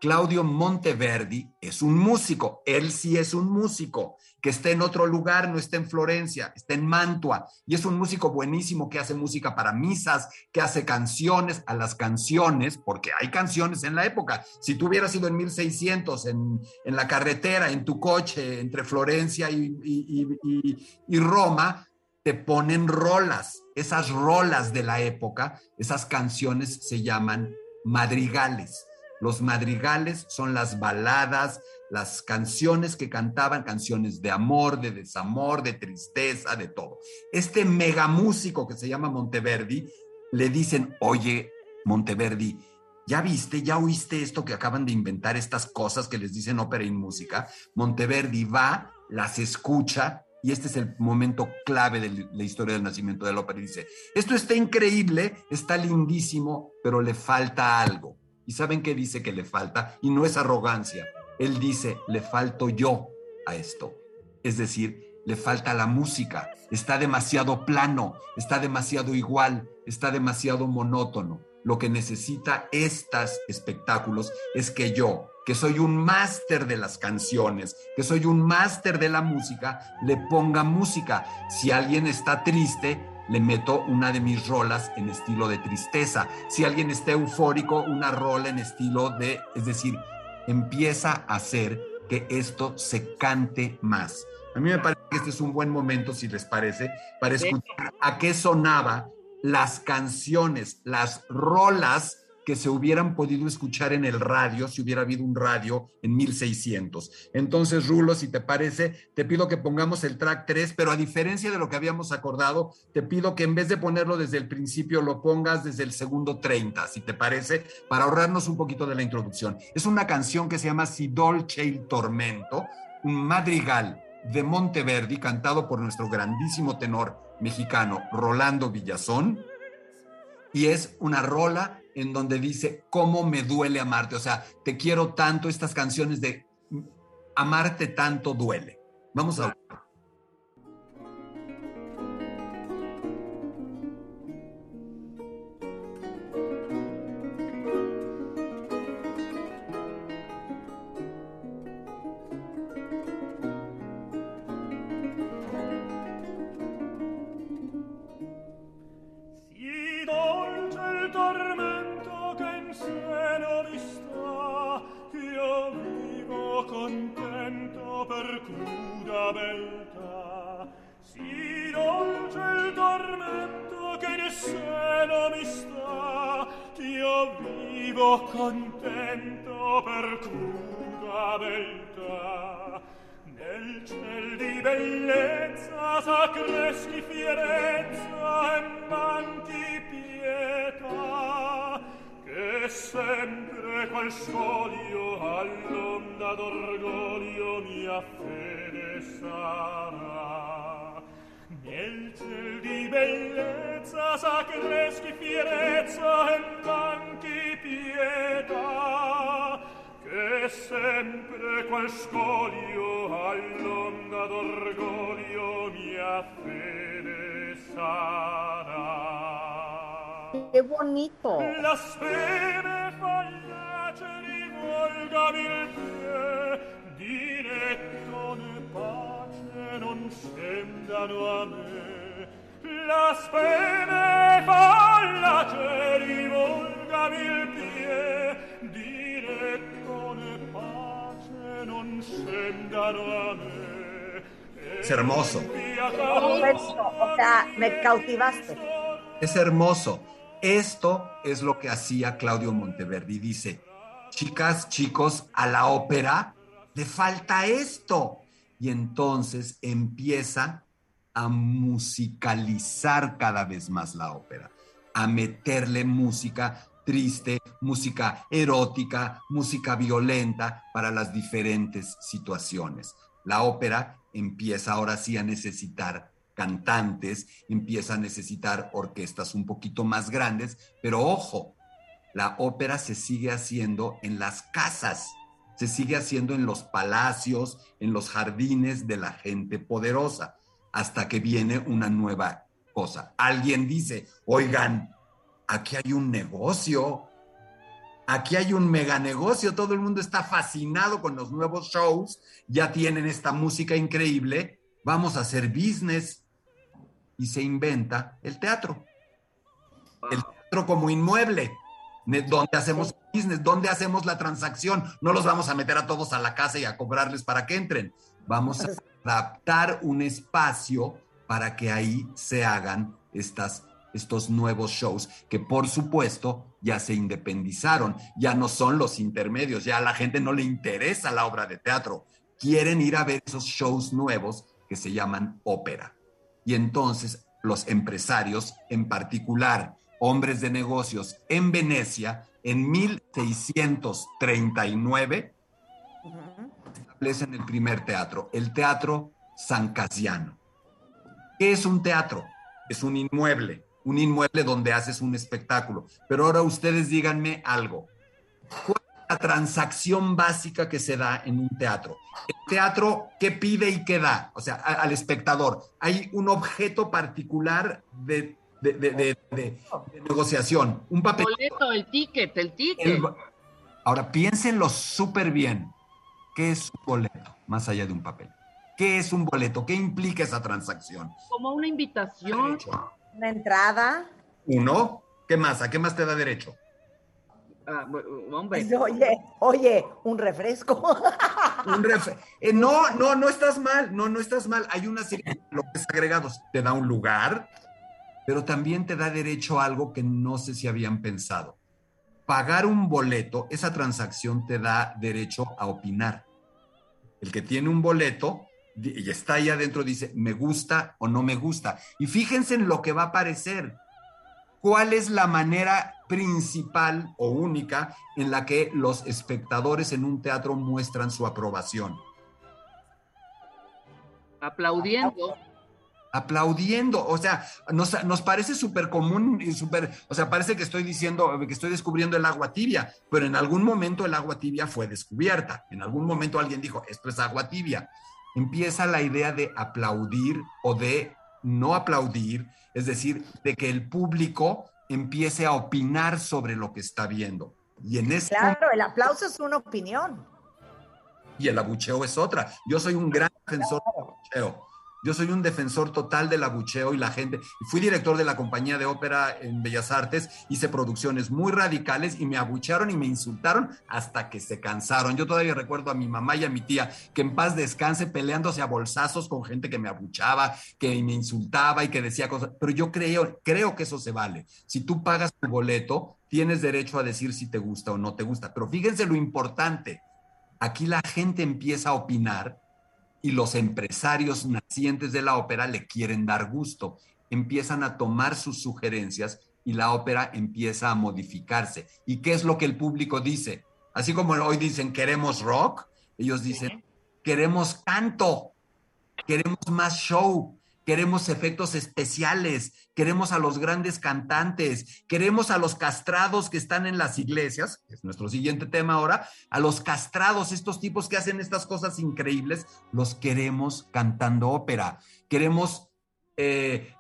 Claudio Monteverdi es un músico, él sí es un músico, que está en otro lugar, no está en Florencia, está en Mantua, y es un músico buenísimo que hace música para misas, que hace canciones a las canciones, porque hay canciones en la época. Si tú hubieras ido en 1600, en, en la carretera, en tu coche, entre Florencia y, y- Roma, te ponen rolas. Esas rolas de la época, esas canciones se llaman madrigales. Los madrigales son las baladas, las canciones que cantaban, canciones de amor, de desamor, de tristeza, de todo. Este mega músico que se llama Monteverdi, le dicen, oye, Monteverdi, ¿ya viste, ya oíste esto que acaban de inventar, estas cosas que les dicen ópera y música? Monteverdi va, las escucha y este es el momento clave de la historia del nacimiento de la ópera. Y dice, esto está increíble, está lindísimo, pero le falta algo. ¿Y saben qué dice que le falta? Y no es arrogancia. Él dice, le falto yo a esto. Es decir, le falta la música. Está demasiado plano, está demasiado igual, está demasiado monótono. Lo que necesita estos espectáculos es que yo, que soy un máster de las canciones, que soy un máster de la música, le ponga música. Si alguien está triste, le meto una de mis rolas en estilo de tristeza. Si alguien está eufórico, una rola en estilo de, es decir, empieza a hacer que esto se cante más. A mí me parece que este es un buen momento, si les parece, para escuchar a qué sonaba las canciones, las rolas que se hubieran podido escuchar en el radio si hubiera habido un radio en 1600. Entonces, Rulo, si te parece, te pido que pongamos el track 3, pero a diferencia de lo que habíamos acordado, te pido que en vez de ponerlo desde el principio, lo pongas desde el segundo 30, si te parece, para ahorrarnos un poquito de la introducción. Es una canción que se llama Si dolce il tormento, un madrigal de Monteverdi cantado por nuestro grandísimo tenor mexicano Rolando Villazón. Y es una rola en donde dice cómo me duele amarte, o sea, te quiero tanto, estas canciones de amarte tanto duele. Vamos a amistà io vivo contento per cruda beltà. Nel ciel di bellezza sacreschi fierezza e manchi pietà. Che sempre qual scoglio all'onda d'orgoglio mia fede sarà. Nel ciel di bellezza s'accreschi fierezza e manchi pietà che sempre qual scoglio all'onda d'orgoglio mia fede sarà. Qué bonito. La speme fallace rivolgami il pie, pace non scendano a me. La speme fallace rivolgami il pie, pace non scendano a me. Es hermoso. O sea, me cautivaste. Es hermoso. Esto es lo que hacía Claudio Monteverdi. Dice, chicas, chicos, a la ópera le falta esto. Y entonces empieza a musicalizar cada vez más la ópera, a meterle música triste, música erótica, música violenta para las diferentes situaciones. La ópera empieza ahora sí a necesitar cantantes, empieza a necesitar orquestas un poquito más grandes, pero ojo, la ópera se sigue haciendo en las casas, se sigue haciendo en los palacios, en los jardines de la gente poderosa, hasta que viene una nueva cosa. Alguien dice, oigan, aquí hay un negocio, aquí hay un mega negocio, todo el mundo está fascinado con los nuevos shows, ya tienen esta música increíble, vamos a hacer business. Y se inventa el teatro. El teatro como inmueble, donde hacemos business, donde hacemos la transacción. No los vamos a meter a todos a la casa y a cobrarles para que entren. Vamos a adaptar un espacio para que ahí se hagan estas, estos nuevos shows que por supuesto ya se independizaron, ya no son los intermedios, ya a la gente no le interesa la obra de teatro, quieren ir a ver esos shows nuevos que se llaman ópera. Y entonces los empresarios, en particular hombres de negocios en Venecia, en 1639, establecen el primer teatro, el teatro San Casiano. ¿Qué es un teatro? Es un inmueble, un inmueble donde haces un espectáculo. Pero ahora ustedes díganme algo. ¿Cuál es la transacción básica que se da en un teatro? El teatro, ¿qué pide y qué da? O sea, al espectador. Hay un objeto particular de, de- de- de- de- de negociación, un papel. Boleto, el ticket, el ticket. El- ahora, piénsenlo súper bien. ¿Qué es un boleto? Más allá de un papel. ¿Qué es un boleto? ¿Qué implica esa transacción? Como una invitación. Una entrada. Uno, ¿qué más? ¿A qué más te da derecho? Ah, hombre, Oye, oye, un refresco. Un ref- eh, no, no, no estás mal, no, no estás mal. Hay una serie de bloques agregados. Te da un lugar, pero también te da derecho a algo que no sé si habían pensado. Pagar un boleto, esa transacción te da derecho a opinar. El que tiene un boleto y está ahí adentro dice, me gusta o no me gusta. Y fíjense en lo que va a aparecer. ¿Cuál es la manera principal o única en la que los espectadores en un teatro muestran su aprobación? aplaudiendo. Aplaudiendo. O sea, nos, nos parece súper común y súper, o sea, parece que estoy diciendo, que estoy descubriendo el agua tibia, pero en algún momento el agua tibia fue descubierta. En algún momento alguien dijo, esto es agua tibia. Empieza la idea de aplaudir o de no aplaudir, es decir, de que el público empiece a opinar sobre lo que está viendo. Y en ese Claro, el aplauso es una opinión. y el abucheo es otra. Yo soy un gran defensor del abucheo. Yo soy un defensor total del abucheo y la gente. Fui director de la compañía de ópera en Bellas Artes, hice producciones muy radicales y me abuchearon y me insultaron hasta que se cansaron. Yo todavía recuerdo a mi mamá y a mi tía que en paz descanse peleándose a bolsazos con gente que me abuchaba, que me insultaba y que decía cosas. Pero yo creo, creo que eso se vale. Si tú pagas tu boleto, tienes derecho a decir si te gusta o no te gusta. Pero fíjense lo importante. Aquí la gente empieza a opinar y los empresarios nacientes de la ópera le quieren dar gusto. Empiezan a tomar sus sugerencias y la ópera empieza a modificarse. ¿Y qué es lo que el público dice? Así como hoy dicen queremos rock, ellos dicen queremos canto, queremos más show, queremos efectos especiales, queremos a los grandes cantantes, queremos a los castrados que están en las iglesias, que es nuestro siguiente tema ahora, a los castrados, estos tipos que hacen estas cosas increíbles, los queremos cantando ópera, queremos eh,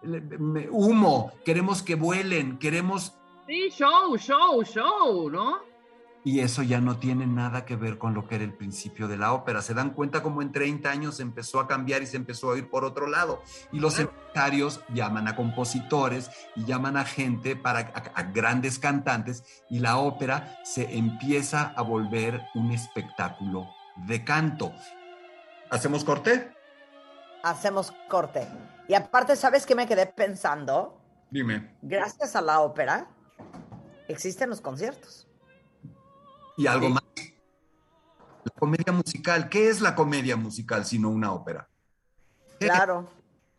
humo, queremos que vuelen, queremos... Sí, show, show, show, ¿no? Y eso ya no tiene nada que ver con lo que era el principio de la ópera. Se dan cuenta como en 30 años empezó a cambiar y se empezó a ir por otro lado. Y los empresarios llaman a compositores y llaman a gente, para, a, a grandes cantantes, y la ópera se empieza a volver un espectáculo de canto. ¿Hacemos corte? Hacemos corte. Y aparte, ¿sabes qué me quedé pensando? Dime. Gracias a la ópera, existen los conciertos. Y algo más. La comedia musical. ¿Qué es la comedia musical sino una ópera? Claro.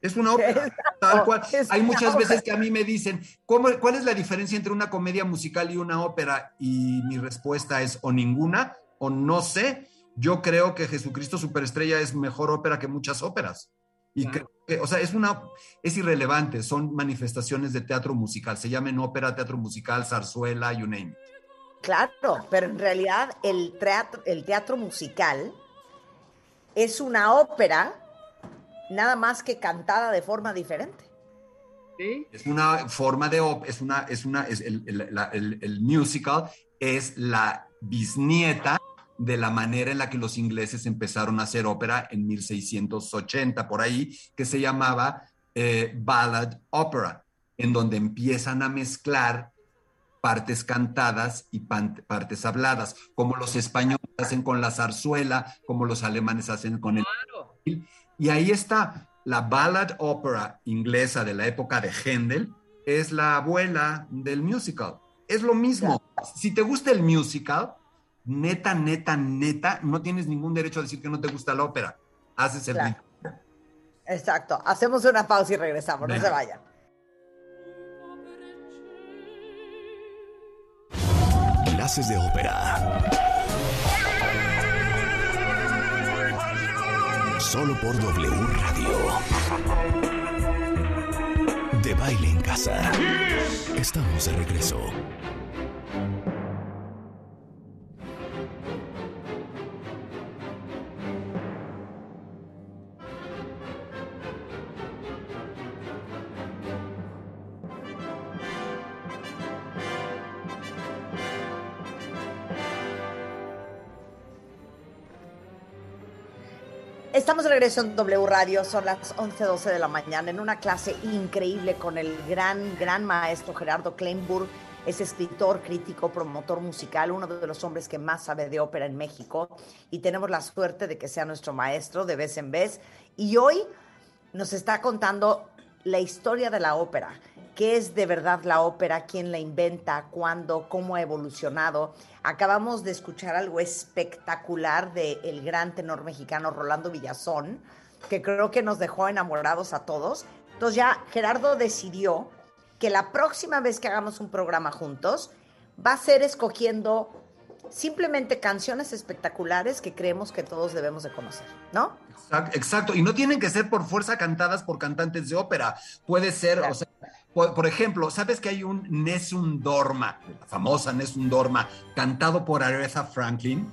Es una ópera. Tal cual. Hay muchas veces que a mí me dicen, ¿cómo, ¿cuál es la diferencia entre una comedia musical y una ópera? Y mi respuesta es o ninguna o no sé. Yo creo que Jesucristo Superestrella es mejor ópera que muchas óperas. Y Claro. creo que, o sea, es una, es irrelevante, son manifestaciones de teatro musical, se llaman ópera, teatro musical, zarzuela, you name it. Claro, pero en realidad el teatro, el teatro musical es una ópera nada más que cantada de forma diferente. Sí. Es una forma de op- es una, es una, es el, el- la- el- el musical es la bisnieta de la manera en la que los ingleses empezaron a hacer ópera en 1680, por ahí, que se llamaba eh, ballad opera, en donde empiezan a mezclar partes cantadas y partes habladas, como los españoles hacen con la zarzuela, como los alemanes hacen con el y ahí está la ballad opera inglesa de la época de Händel, es la abuela del musical. Es lo mismo. Si te gusta el musical, neta, neta, neta, no tienes ningún derecho a decir que no te gusta la ópera. Haces el Claro. Exacto. Hacemos una pausa y regresamos. No se vayan. Clases de ópera. Solo por W Radio. De baile en casa. Estamos de regreso. Estamos de regreso en W Radio, son las 11.12 de la mañana, en una clase increíble con el gran, gran maestro Gerardo Kleinburg. Es escritor, crítico, promotor musical, uno de los hombres que más sabe de ópera en México. Y tenemos la suerte de que sea nuestro maestro de vez en vez. Y hoy nos está contando la historia de la ópera. ¿Qué es de verdad la ópera? ¿Quién la inventa? ¿Cuándo? ¿Cómo ha evolucionado? Acabamos de escuchar algo espectacular del el gran tenor mexicano Rolando Villazón, que creo que nos dejó enamorados a todos. Entonces ya Gerardo decidió que la próxima vez que hagamos un programa juntos va a ser escogiendo simplemente canciones espectaculares que creemos que todos debemos de conocer, ¿no? Exacto, y no tienen que ser por fuerza cantadas por cantantes de ópera. Puede ser, o sea, por, por, ejemplo, ¿sabes que hay un Nessun Dorma, la famosa Nessun Dorma, cantado por Aretha Franklin?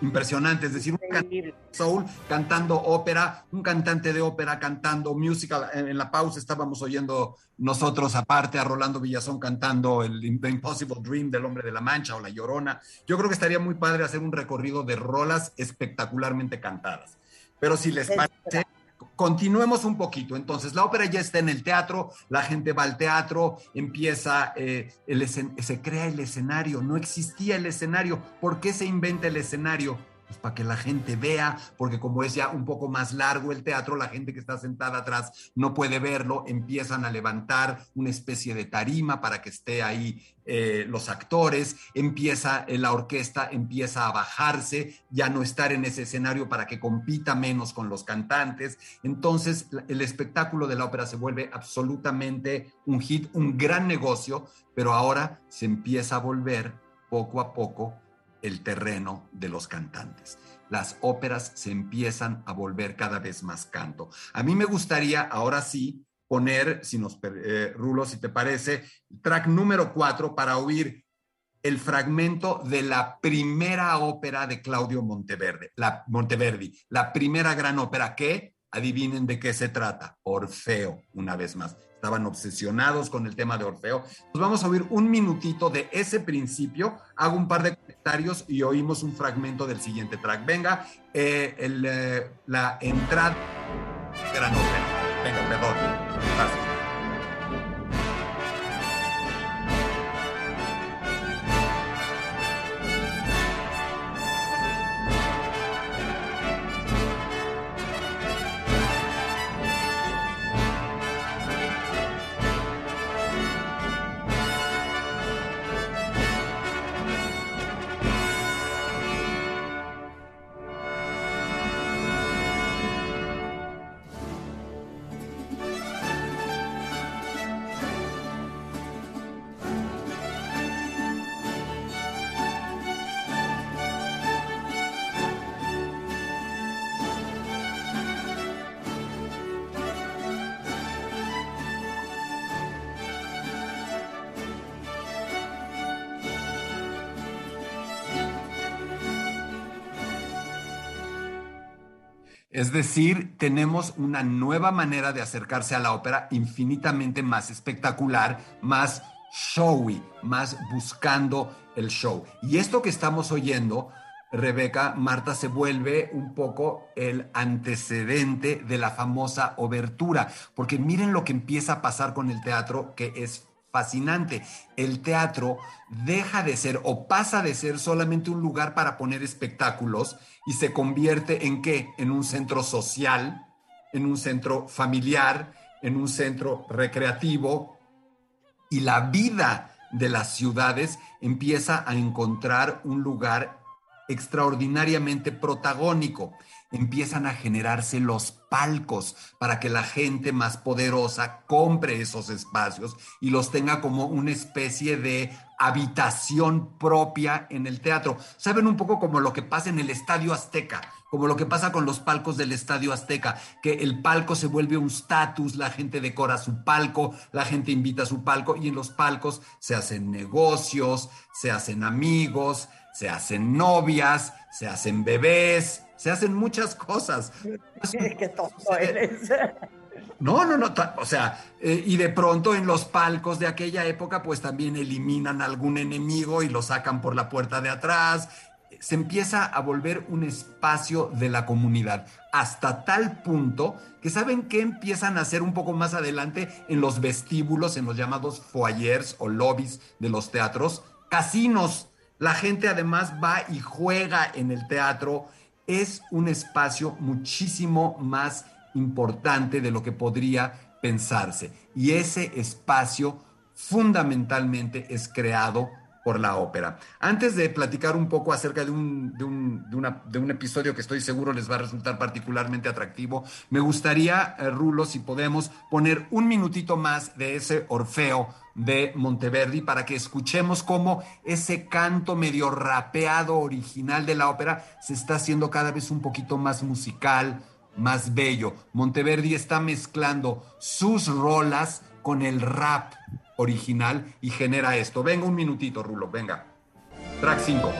Impresionante, es decir, un cantante soul cantando ópera, un cantante de ópera cantando musical. En, en, la pausa estábamos oyendo nosotros aparte a Rolando Villazón cantando el The Impossible Dream del Hombre de la Mancha o La Llorona. Yo creo que estaría muy padre hacer un recorrido de rolas espectacularmente cantadas. Pero si les parece, continuemos un poquito. Entonces, la ópera ya está en el teatro, la gente va al teatro, empieza, eh, el se crea el escenario, no existía el escenario. ¿Por qué se inventa el escenario? Pues para que la gente vea, porque como es ya un poco más largo el teatro, la gente que está sentada atrás no puede verlo, empiezan a levantar una especie de tarima para que esté ahí eh, los actores, empieza eh, la orquesta, empieza a bajarse, ya no estar en ese escenario para que compita menos con los cantantes. Entonces el espectáculo de la ópera se vuelve absolutamente un hit, un gran negocio, pero ahora se empieza a volver poco a poco el terreno de los cantantes. Las óperas se empiezan a volver cada vez más canto. A mí me gustaría, ahora sí, poner, si nos, eh, Rulo, si te parece, track número cuatro para oír el fragmento de la primera ópera de Claudio Monteverde, la, Monteverdi, la primera gran ópera que, adivinen de qué se trata, Orfeo, una vez más estaban obsesionados con el tema de Orfeo. Nos vamos a oír un minutito de ese principio, hago un par de y oímos un fragmento del siguiente track. Venga, eh, eh, la entrada. Venga, perdón. Decir, tenemos una nueva manera de acercarse a la ópera infinitamente más espectacular, más showy, más buscando el show. Y esto que estamos oyendo, Rebeca, Marta, se vuelve un poco el antecedente de la famosa obertura, porque miren lo que empieza a pasar con el teatro, que es fascinante. El teatro deja de ser o pasa de ser solamente un lugar para poner espectáculos y se convierte en qué? En un centro social, en un centro familiar, en un centro recreativo y la vida de las ciudades empieza a encontrar un lugar extraordinariamente protagónico. Empiezan a generarse los palcos para que la gente más poderosa compre esos espacios y los tenga como una especie de habitación propia en el teatro. Saben un poco como lo que pasa en el Estadio Azteca, como lo que pasa con los palcos del Estadio Azteca, que el palco se vuelve un status, la gente decora su palco, la gente invita a su palco y en los palcos se hacen negocios, se hacen amigos, se hacen novias, se hacen bebés, se hacen muchas cosas. Qué tonto eres. No, no, no, o sea, eh, y de pronto en los palcos de aquella época, pues también eliminan algún enemigo y lo sacan por la puerta de atrás. Se empieza a volver un espacio de la comunidad, hasta tal punto que saben que empiezan a hacer un poco más adelante en los vestíbulos, en los llamados foyers o lobbies de los teatros, casinos. La gente además va y juega en el teatro. Es un espacio muchísimo más importante de lo que podría pensarse. Y ese espacio fundamentalmente es creado por la ópera. Antes de platicar un poco acerca de un, de un, de una- de un episodio que estoy seguro les va a resultar particularmente atractivo, me gustaría, eh, Rulo, si podemos, poner un minutito más de ese Orfeo de Monteverdi para que escuchemos cómo ese canto medio rapeado original de la ópera se está haciendo cada vez un poquito más musical, más bello. Monteverdi está mezclando sus rolas con el rap original y genera esto. Venga un minutito, Rulo, venga. Track 5.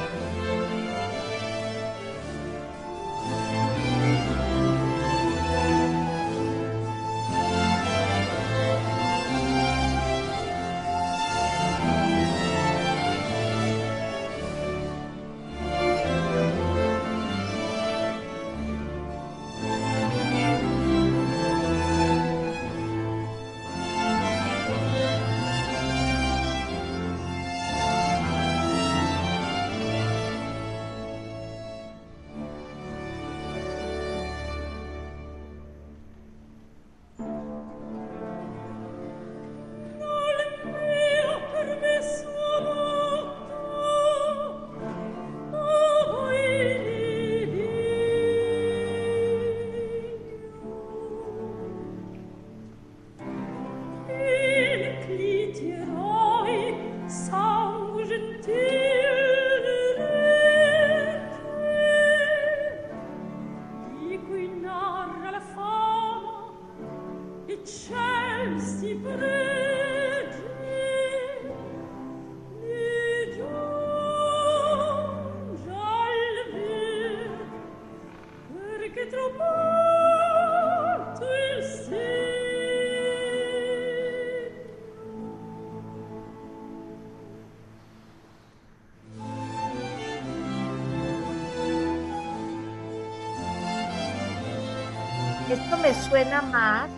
Esto me suena más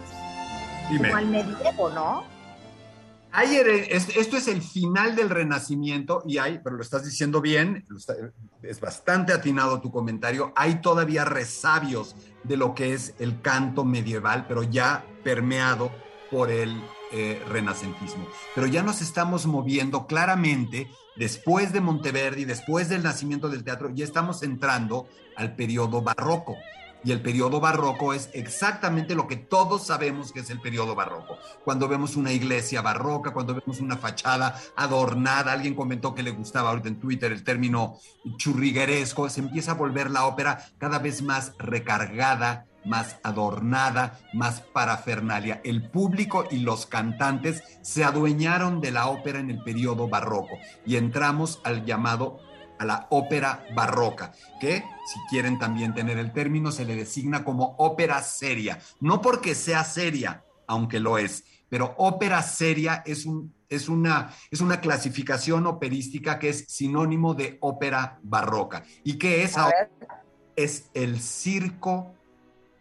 Dime. como al medievo, ¿no? Es- esto es el final del Renacimiento y hay, pero lo estás diciendo bien, es bastante atinado tu comentario, hay todavía resabios de lo que es el canto medieval, pero ya permeado por el eh, renacentismo. Pero ya nos estamos moviendo claramente después de Monteverdi, después del nacimiento del teatro, ya estamos entrando al periodo barroco. Y el periodo barroco es exactamente lo que todos sabemos que es el periodo barroco. Cuando vemos una iglesia barroca, cuando vemos una fachada adornada, alguien comentó que le gustaba ahorita en Twitter el término churrigueresco, se empieza a volver la ópera cada vez más recargada, más adornada, más parafernalia. El público y los cantantes se adueñaron de la ópera en el periodo barroco y entramos al llamado a la ópera barroca, que si quieren también tener el término, se le designa como ópera seria, no porque sea seria, aunque lo es, pero ópera seria es, un, es, una, es una clasificación operística que es sinónimo de ópera barroca. ¿Y qué es? Ahora? Es el circo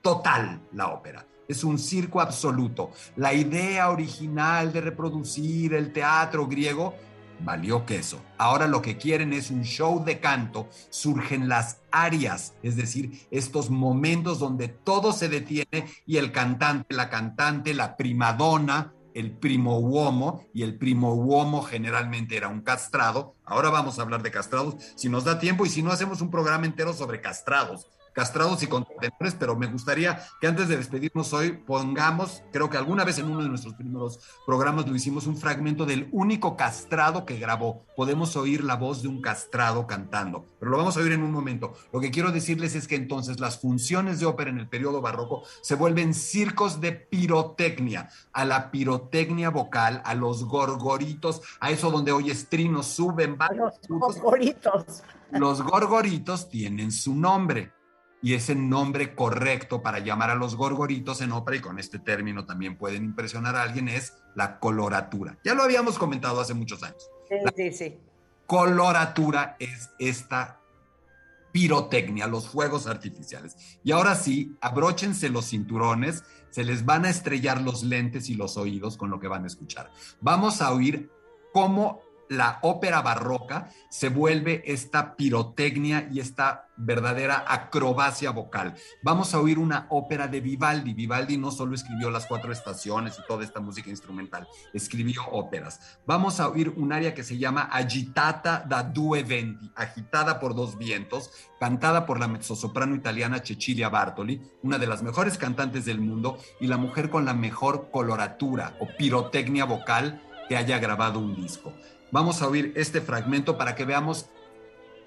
total, la ópera. Es un circo absoluto. La idea original de reproducir el teatro griego valió queso. Ahora lo que quieren es un show de canto, surgen las arias, es decir, estos momentos donde todo se detiene y el cantante, la cantante, la primadona, el primo uomo, y el primo uomo generalmente era un castrado. Ahora vamos a hablar de castrados, si nos da tiempo y si no hacemos un programa entero sobre castrados. Castrados y contenedores, pero me gustaría que antes de despedirnos hoy pongamos, creo que alguna vez en uno de nuestros primeros programas lo hicimos, un fragmento del único castrado que grabó. Podemos oír la voz de un castrado cantando, pero lo vamos a oír en un momento. Lo que quiero decirles es que entonces las funciones de ópera en el periodo barroco se vuelven circos de pirotecnia, a la pirotecnia vocal, a los gorgoritos, a eso donde oyes trinos, suben, bajan. Los gorgoritos. Los gorgoritos tienen su nombre y ese nombre correcto para llamar a los gorgoritos en ópera, y con este término también pueden impresionar a alguien, es la coloratura. Ya lo habíamos comentado hace muchos años. Sí, sí, sí. Coloratura es esta pirotecnia, los fuegos artificiales. Y ahora sí, abróchense los cinturones, se les van a estrellar los lentes y los oídos con lo que van a escuchar. Vamos a oír cómo la ópera barroca se vuelve esta pirotecnia y esta verdadera acrobacia vocal. Vamos a oír una ópera de Vivaldi. Vivaldi no solo escribió las cuatro estaciones y toda esta música instrumental, escribió óperas. Vamos a oír un aria que se llama Agitata da due venti, agitada por dos vientos, cantada por la mezzosoprano italiana Cecilia Bartoli, una de las mejores cantantes del mundo y la mujer con la mejor coloratura o pirotecnia vocal que haya grabado un disco. Vamos a oír este fragmento para que veamos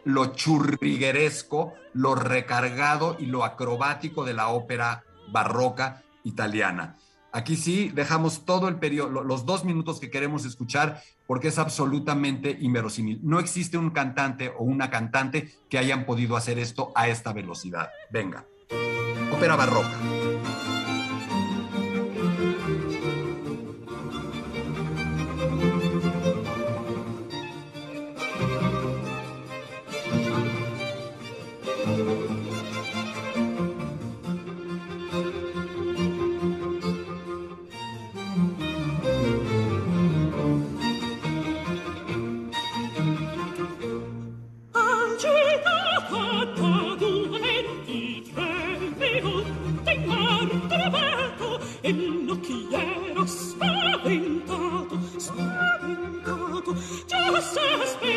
lo churrigueresco, lo recargado y lo acrobático de la ópera barroca italiana. Aquí sí dejamos todo el periodo, los dos minutos que queremos escuchar, porque es absolutamente inverosímil. No existe un cantante o una cantante que hayan podido hacer esto a esta velocidad. Venga, ópera barroca. sisters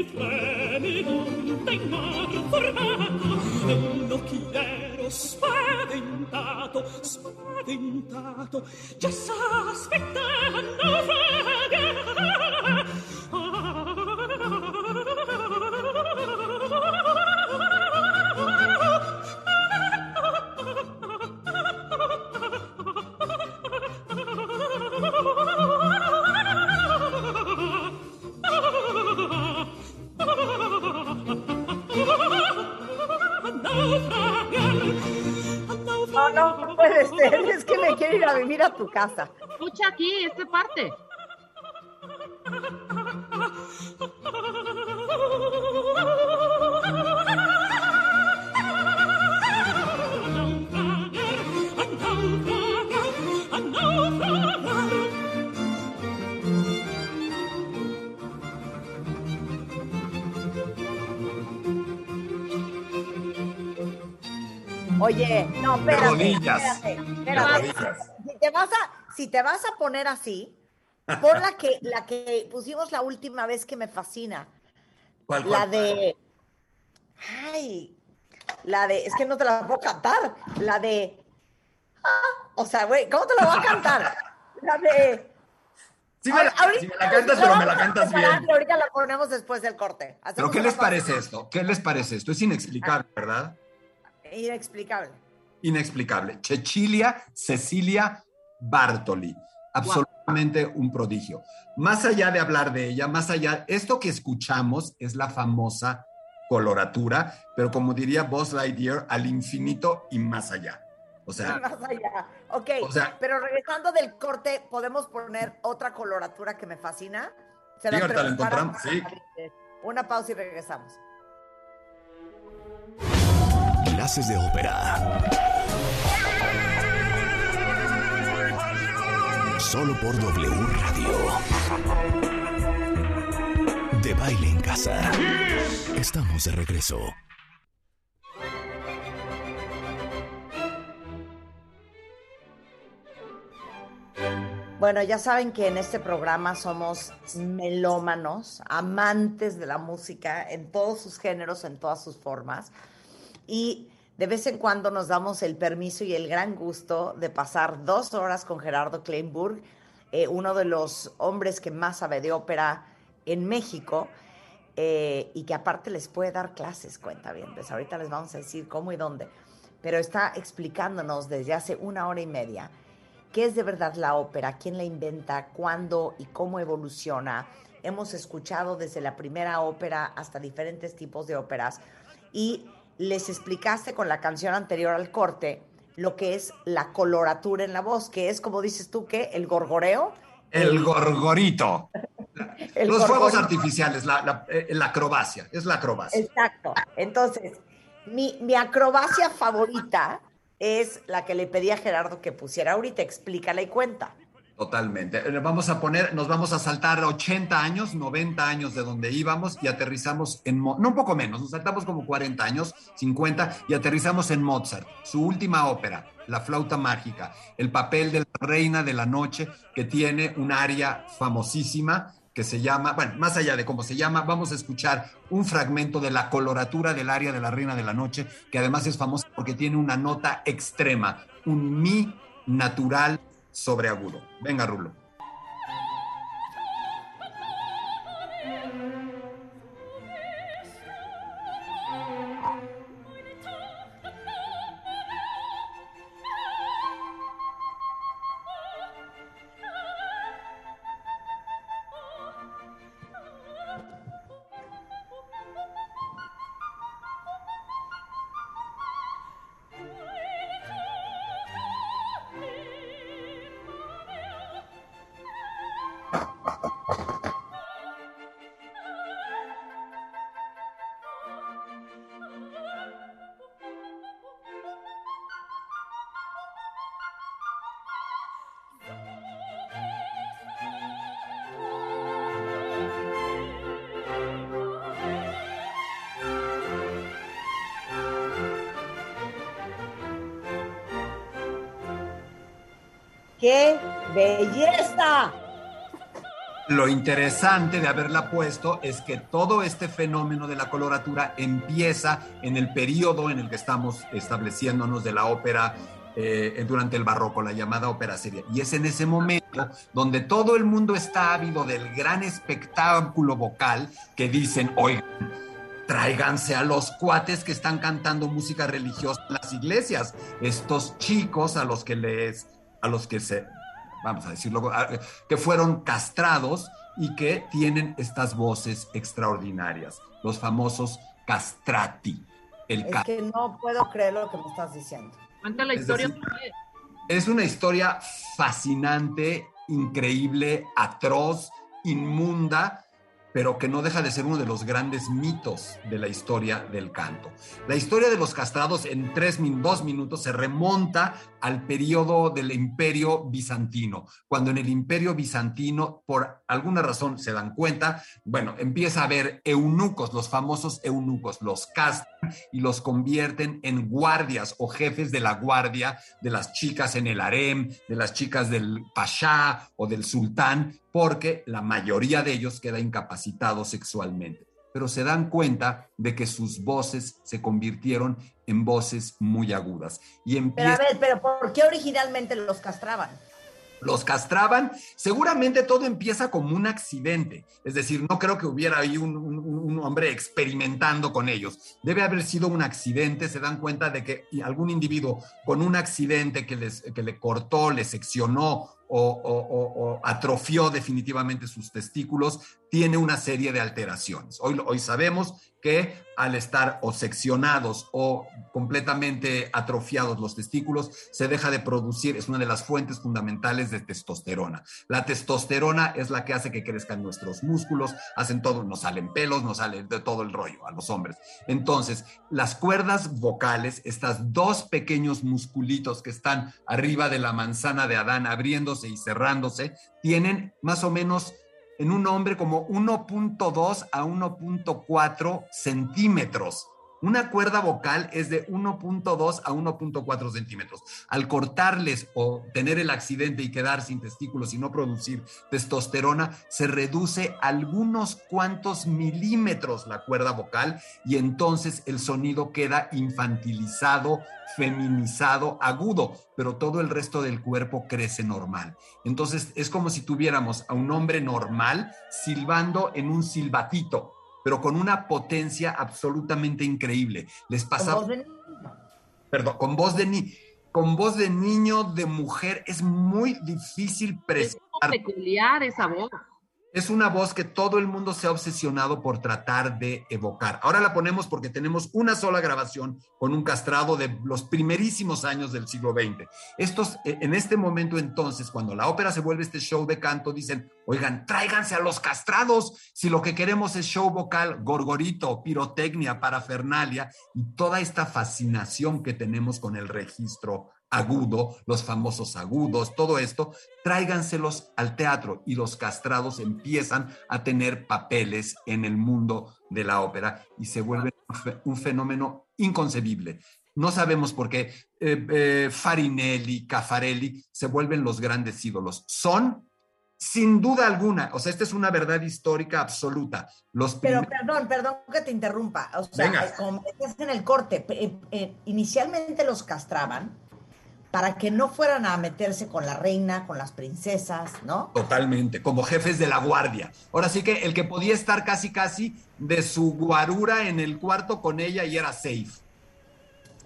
mi freme d'onta in magro formato e un occhiero spaventato, spaventato, già sta aspettando. A vivir a tu casa. Escucha aquí esta parte. Oye, no, espérate. rodillas. espérate, De espérate. Si te vas a, si te vas a poner así, pon la que, la que pusimos la última vez que me fascina. ¿Cuál, La de. Ay. La de. Es que no te la puedo cantar. La de. ah, o sea, güey, ¿cómo te la voy a cantar? La de. Sí me la, Ahorita- sí me la cantas, pero me la cantas bien. Y ahorita la ponemos después del corte. ¿Pero qué les parece esto? ¿Qué les parece esto? Es inexplicable, ¿verdad? Inexplicable. Inexplicable. Cecilia Cecilia Bartoli. Absolutamente un prodigio. Más allá de hablar de ella, más allá, esto que escuchamos es la famosa coloratura, pero como diría Buzz Lightyear, al infinito y más allá. O sea, Más allá. Ok, O sea- pero regresando del corte, ¿podemos poner otra coloratura que me fascina? Se la encontramos, sí. Una pausa y regresamos. Clases de ópera. Solo por W Radio. De baile en casa. Estamos de regreso. Bueno, ya saben que en este programa somos melómanos, amantes de la música en todos sus géneros, en todas sus formas. Y de vez en cuando nos damos el permiso y el gran gusto de pasar dos horas con Gerardo Kleinburg, eh, uno de los hombres que más sabe de ópera en México eh, y que aparte les puede dar clases, cuenta bien. Pues ahorita les vamos a decir cómo y dónde, pero está explicándonos desde hace una hora y media qué es de verdad la ópera, quién la inventa, cuándo y cómo evoluciona. Hemos escuchado desde la primera ópera hasta diferentes tipos de óperas y les explicaste con la canción anterior al corte lo que es la coloratura en la voz, que es como dices tú que el gorgoreo. El gorgorito. El Los fuegos artificiales, la, la- eh, la acrobacia, es la acrobacia. Exacto. Entonces, mi, mi acrobacia favorita es la que le pedí a Gerardo que pusiera ahorita. Explícala y cuenta. Totalmente. Eh, Vamos a poner, nos vamos a saltar 80 años, 90 años de donde íbamos y aterrizamos en, no un poco menos, nos saltamos como 40 años, 50 y aterrizamos en Mozart, su última ópera, La flauta mágica, el papel de la reina de la noche que tiene un aria famosísima que se llama, bueno, más allá de cómo se llama, vamos a escuchar un fragmento de la coloratura del aria de la reina de la noche, que además es famosa porque tiene una nota extrema, un mi natural sobreagudo. Venga, Rulo. Lo interesante de haberla puesto es que todo este fenómeno de la coloratura empieza en el periodo en el que estamos estableciéndonos de la ópera eh, durante el barroco, la llamada ópera seria. Y es en ese momento donde todo el mundo está ávido del gran espectáculo vocal que dicen, oigan, tráiganse a los cuates que están cantando música religiosa en las iglesias, estos chicos a los que les, a los que se, vamos a decirlo, a- que fueron castrados y que tienen estas voces extraordinarias, los famosos castrati. El Es ca- que no puedo creer lo que me estás diciendo. Cuenta la Es historia. decir, otra vez. Es una historia fascinante, increíble, atroz, inmunda, pero que no deja de ser uno de los grandes mitos de la historia del canto. La historia de los castrados en tres, dos minutos se remonta al periodo del imperio bizantino, cuando en el imperio bizantino, por alguna razón se dan cuenta, bueno, empieza a haber eunucos, los famosos eunucos, los castran y los convierten en guardias o jefes de la guardia de las chicas en el harem, de las chicas del pasha o del sultán, porque la mayoría de ellos queda incapacitado sexualmente. Pero se dan cuenta de que sus voces se convirtieron en voces muy agudas. Y Pero a ver, pero ¿por qué originalmente los castraban? los castraban. Seguramente todo empieza como un accidente. Es decir, no creo que hubiera ahí un, un- un hombre experimentando con ellos. Debe haber sido un accidente. Se dan cuenta de que algún individuo con un accidente que, les, que le cortó, le seccionó o, atrofió definitivamente sus testículos, tiene una serie de alteraciones. Hoy, hoy sabemos que al estar o seccionados o completamente atrofiados los testículos, se deja de producir, es una de las fuentes fundamentales de testosterona. La testosterona es la que hace que crezcan nuestros músculos, hacen todo, nos salen pelos, nos sale de todo el rollo a los hombres. Entonces, las cuerdas vocales, estas dos pequeños musculitos que están arriba de la manzana de Adán, abriéndose y cerrándose, tienen más o menos en un hombre como 1.2 a 1.4 centímetros. Una cuerda vocal es de 1.2 a 1.4 centímetros. Al cortarles o tener el accidente y quedar sin testículos y no producir testosterona, se reduce algunos cuantos milímetros la cuerda vocal y entonces el sonido queda infantilizado, feminizado, agudo, pero todo el resto del cuerpo crece normal. Entonces es como si tuviéramos a un hombre normal silbando en un silbatito, pero con una potencia absolutamente increíble. Les Con pasaba voz de niño. perdón, con voz de ni con voz de niño, de mujer, es muy difícil Es presentar. peculiar esa voz. Es una voz que todo el mundo se ha obsesionado por tratar de evocar. Ahora la ponemos porque tenemos una sola grabación con un castrado de los primerísimos años del siglo XX. Estos, eh, en este momento entonces, cuando la ópera se vuelve este show de canto, dicen, oigan, tráiganse a los castrados si lo que queremos es show vocal, gorgorito, pirotecnia, parafernalia y toda esta fascinación que tenemos con el registro agudo, los famosos agudos, todo esto, tráiganselos al teatro y los castrados empiezan a tener papeles en el mundo de la ópera y se vuelve un fe- un fenómeno inconcebible. No sabemos por qué eh, eh, Farinelli, Caffarelli se vuelven los grandes ídolos. Son, sin duda alguna, o sea, esta es una verdad histórica absoluta. Los Pero perdón, perdón que te interrumpa. O sea, Venga. eh, como me decías en el corte, eh, eh, inicialmente los castraban para que no fueran a meterse con la reina, con las princesas, ¿no? Totalmente, como jefes de la guardia. Ahora sí que el que podía estar casi casi de su guarura en el cuarto con ella y era safe.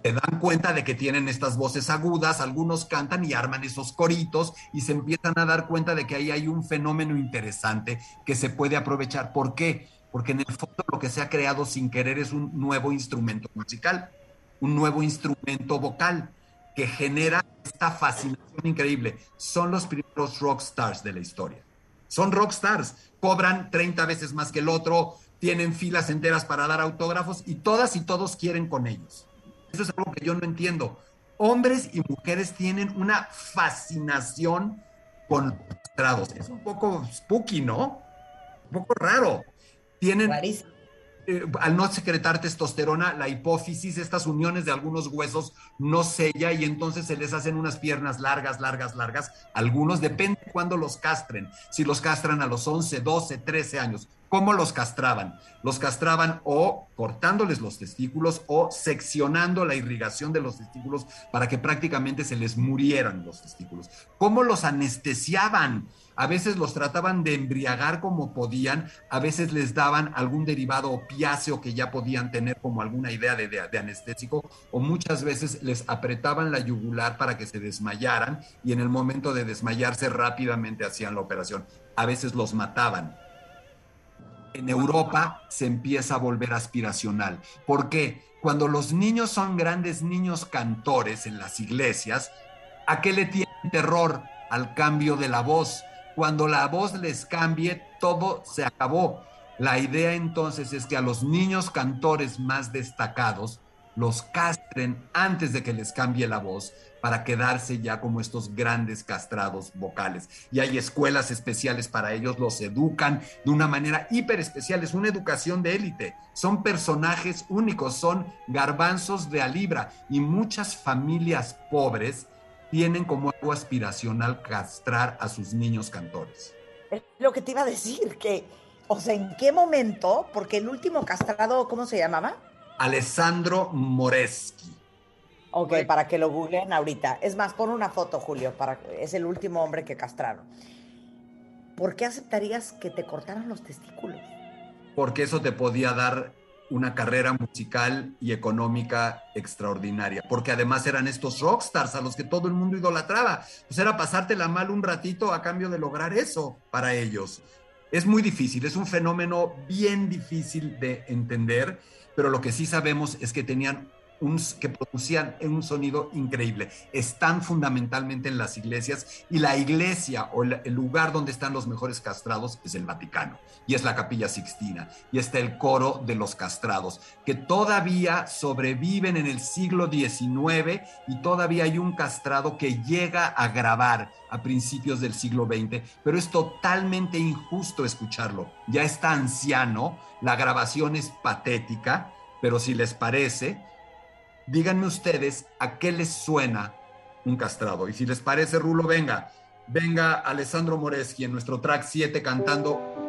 Se dan cuenta de que tienen estas voces agudas, algunos cantan y arman esos coritos y se empiezan a dar cuenta de que ahí hay un fenómeno interesante que se puede aprovechar. ¿Por qué? Porque en el fondo lo que se ha creado sin querer es un nuevo instrumento musical, un nuevo instrumento vocal que genera esta fascinación increíble. Son los primeros rock stars de la historia. Son rock stars. Cobran 30 veces más que el otro, tienen filas enteras para dar autógrafos y todas y todos quieren con ellos. Eso es algo que yo no entiendo. Hombres y mujeres tienen una fascinación con los castrados. Es un poco spooky, ¿no? Un poco raro. Tienen. Eh, al no secretar testosterona, la hipófisis, estas uniones de algunos huesos no sella y entonces se les hacen unas piernas largas, largas, largas. Algunos, depende cuándo los castren. Si los castran a los 11, 12, 13 años. ¿Cómo los castraban? Los castraban o cortándoles los testículos o seccionando la irrigación de los testículos para que prácticamente se les murieran los testículos. ¿Cómo los anestesiaban? A veces los trataban de embriagar como podían, a veces les daban algún derivado opiáceo que ya podían tener como alguna idea de, anestésico, o muchas veces les apretaban la yugular para que se desmayaran y en el momento de desmayarse rápidamente hacían la operación. A veces los mataban. En Europa se empieza a volver aspiracional. ¿Por qué? Cuando los niños son grandes niños cantores en las iglesias, ¿a qué le tienen terror? Al cambio de la voz. Cuando la voz les cambie, todo se acabó. La idea entonces es que a los niños cantores más destacados los castren antes de que les cambie la voz para quedarse ya como estos grandes castrados vocales. Y hay escuelas especiales para ellos, los educan de una manera hiper especial, es una educación de élite. Son personajes únicos, son garbanzos de a y muchas familias pobres tienen como algo aspiracional castrar a sus niños cantores. Es lo que te iba a decir, que, o sea, ¿en qué momento? Porque el último castrado, ¿cómo se llamaba? Alessandro Moreschi. Ok, para que lo googleen ahorita. Es más, pon una foto, Julio, para es el último hombre que castraron. ¿Por qué aceptarías que te cortaran los testículos? porque eso te podía dar una carrera musical y económica extraordinaria, porque además eran estos rockstars a los que todo el mundo idolatraba. Pues era pasártela mal un ratito a cambio de lograr eso para ellos. Es muy difícil, es un fenómeno bien difícil de entender, pero lo que sí sabemos es que tenían que producían un sonido increíble. Están fundamentalmente en las iglesias y la iglesia o el lugar donde están los mejores castrados es el Vaticano y es la capilla Sixtina y está el coro de los castrados que todavía sobreviven en el siglo XIX y todavía hay un castrado que llega a grabar a principios del siglo XX, pero es totalmente injusto escucharlo. Ya está anciano, la grabación es patética, pero si les parece, díganme ustedes a qué les suena un castrado. Y si les parece, Rulo, venga, venga Alessandro Moreschi en nuestro track 7 cantando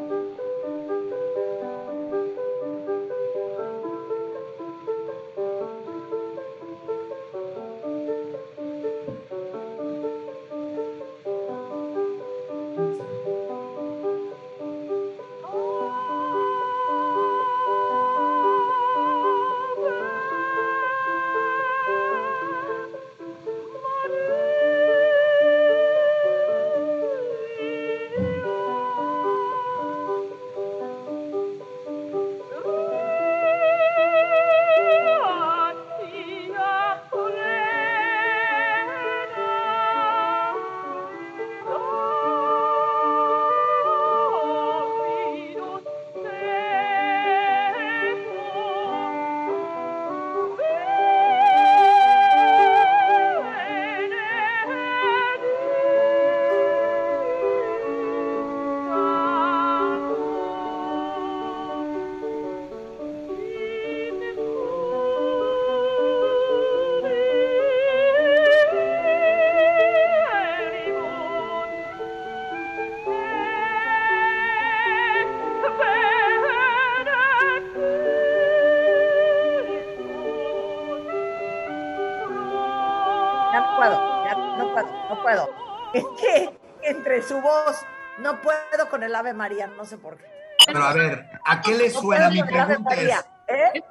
Ave María, no sé por qué. Pero a ver, ¿a qué le suena? Mi pregunta es, ¿eh?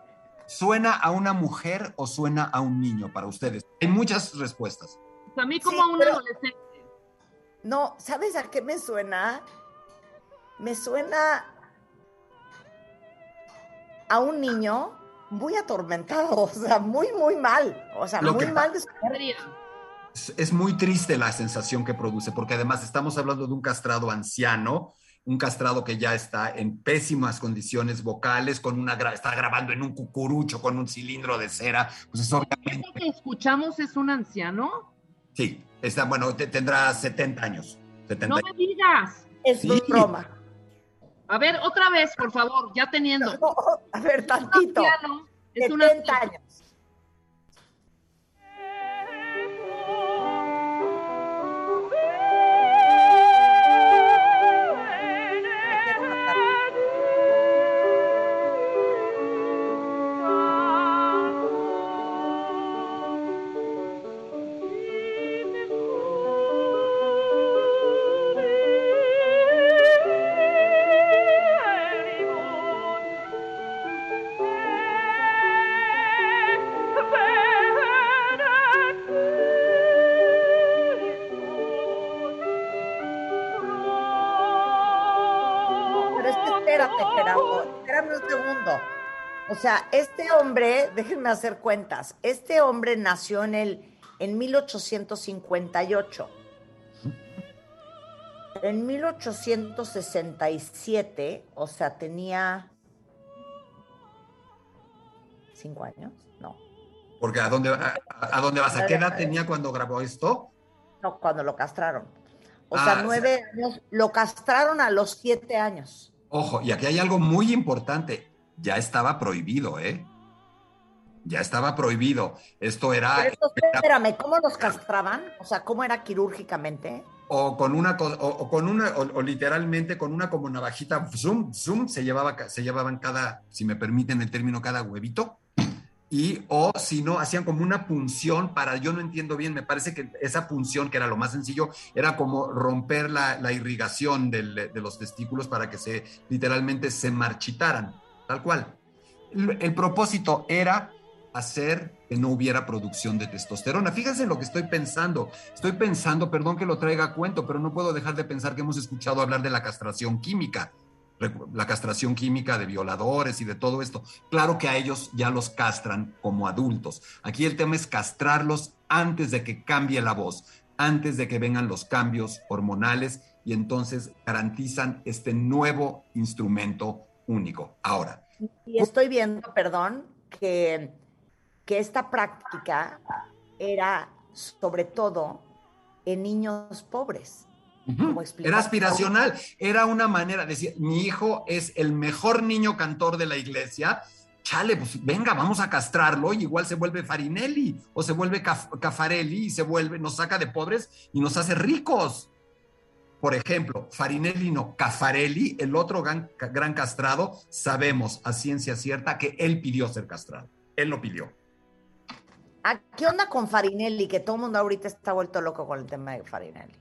¿suena a una mujer o suena a un niño para ustedes? Hay muchas respuestas. A mí como Sí, a un pero- adolescente. No, ¿sabes a qué me suena? Me suena a un niño muy atormentado, o sea, muy, muy mal. O sea, Lo muy mal de su es muy triste la sensación que produce, porque además estamos hablando de un castrado anciano, un castrado que ya está en pésimas condiciones vocales, con una gra- está grabando en un cucurucho con un cilindro de cera, pues es obviamente, ¿Eso que escuchamos es un anciano? sí, está, bueno, te- tendrá 70 años. 70 No me digas. Es Sí. broma. A ver, otra vez, por favor, ya teniendo. No, a ver, Un tantito. anciano es un 70 anciano. años. Sea, este hombre, déjenme hacer cuentas, este hombre nació en el en 1858. En 1867, o sea, tenía cinco años, no, Porque ¿a dónde, a, a dónde vas? ¿A qué edad tenía cuando grabó esto? no, cuando lo castraron. O Ah, sea, o sea- nueve años, lo castraron a los siete años. Ojo, y aquí hay algo muy importante. Ya estaba prohibido, ¿eh? Ya estaba prohibido. Esto era, Pero esto, espérame, ¿cómo los castraban? O sea, ¿cómo era quirúrgicamente? o con una o, o con una o, o literalmente con una como navajita zoom zoom se llevaba se llevaban cada si me permiten el término cada huevito y o si no hacían como una punción para yo no entiendo bien me parece que esa punción que era lo más sencillo era como romper la, la irrigación del- de los testículos para que se literalmente se marchitaran tal cual el, propósito era hacer que no hubiera producción de testosterona. Fíjense lo que estoy pensando. Estoy pensando, perdón que lo traiga a cuento, pero no puedo dejar de pensar que hemos escuchado hablar de la castración química, la castración química de violadores y de todo esto. Claro que a ellos ya los castran como adultos. Aquí el tema es castrarlos antes de que cambie la voz, antes de que vengan los cambios hormonales y entonces garantizan este nuevo instrumento único. Ahora, Y estoy viendo, perdón, que, que esta práctica era sobre todo en niños pobres. Como explicaste Era aspiracional, era una manera, decía, mi hijo es el mejor niño cantor de la iglesia, chale, pues venga, vamos a castrarlo y igual se vuelve Farinelli o se vuelve Caf- Cafarelli y se vuelve, nos saca de pobres y nos hace ricos. Por ejemplo, Farinelli no, Cafarelli, el otro gran, gran castrado, sabemos a ciencia cierta que él pidió ser castrado, él lo pidió. Ah, ¿Qué onda con Farinelli? Que todo el mundo ahorita está vuelto loco con el tema de Farinelli.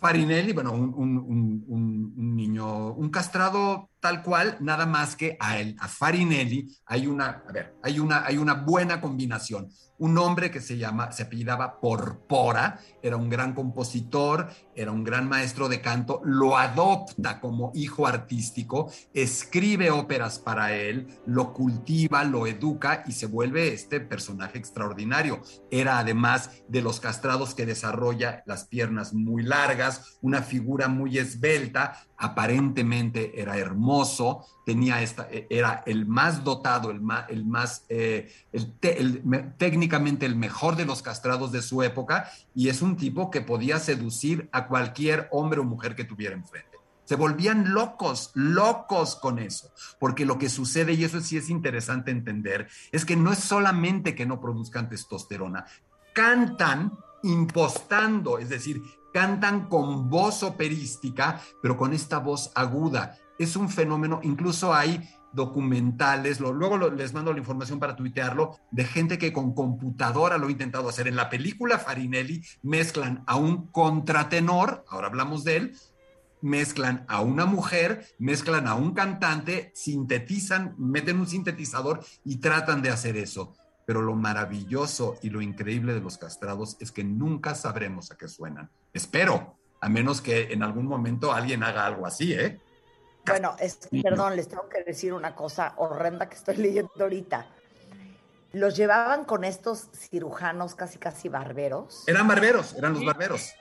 Farinelli, bueno, un- un- un- un niño, un castrado tal cual, nada más que a él, a Farinelli, hay una, a ver, hay una, hay una buena combinación. Un hombre que se llama, se apellidaba Porpora, era un gran compositor, era un gran maestro de canto, lo adopta como hijo artístico, escribe óperas para él, lo cultiva, lo educa y se vuelve este personaje extraordinario. Era además de los castrados que desarrolla las piernas muy largas, una figura muy esbelta, aparentemente era hermoso, tenía esta, eh, era el más dotado, el más, el más eh, me- el mejor de los castrados de su época, y es un tipo que podía seducir a cualquier hombre o mujer que tuviera enfrente. Se volvían locos, locos con eso, porque lo que sucede, y eso sí es interesante entender, es que no es solamente que no produzcan testosterona, cantan impostando, es decir, cantan con voz operística, pero con esta voz aguda. Es un fenómeno, incluso hay documentales, luego les mando la información para tuitearlo, de gente que con computadora lo ha intentado hacer. En la película Farinelli mezclan a un contratenor, ahora hablamos de él, mezclan a una mujer, mezclan a un cantante, sintetizan, meten un sintetizador y tratan de hacer eso. Pero lo maravilloso y lo increíble de los castrados es que nunca sabremos a qué suenan. Espero, a menos que en algún momento alguien haga algo así, ¿eh? Bueno, es, perdón, les tengo que decir una cosa horrenda que estoy leyendo ahorita. Los llevaban con estos cirujanos casi casi barberos. Eran barberos, eran los barberos.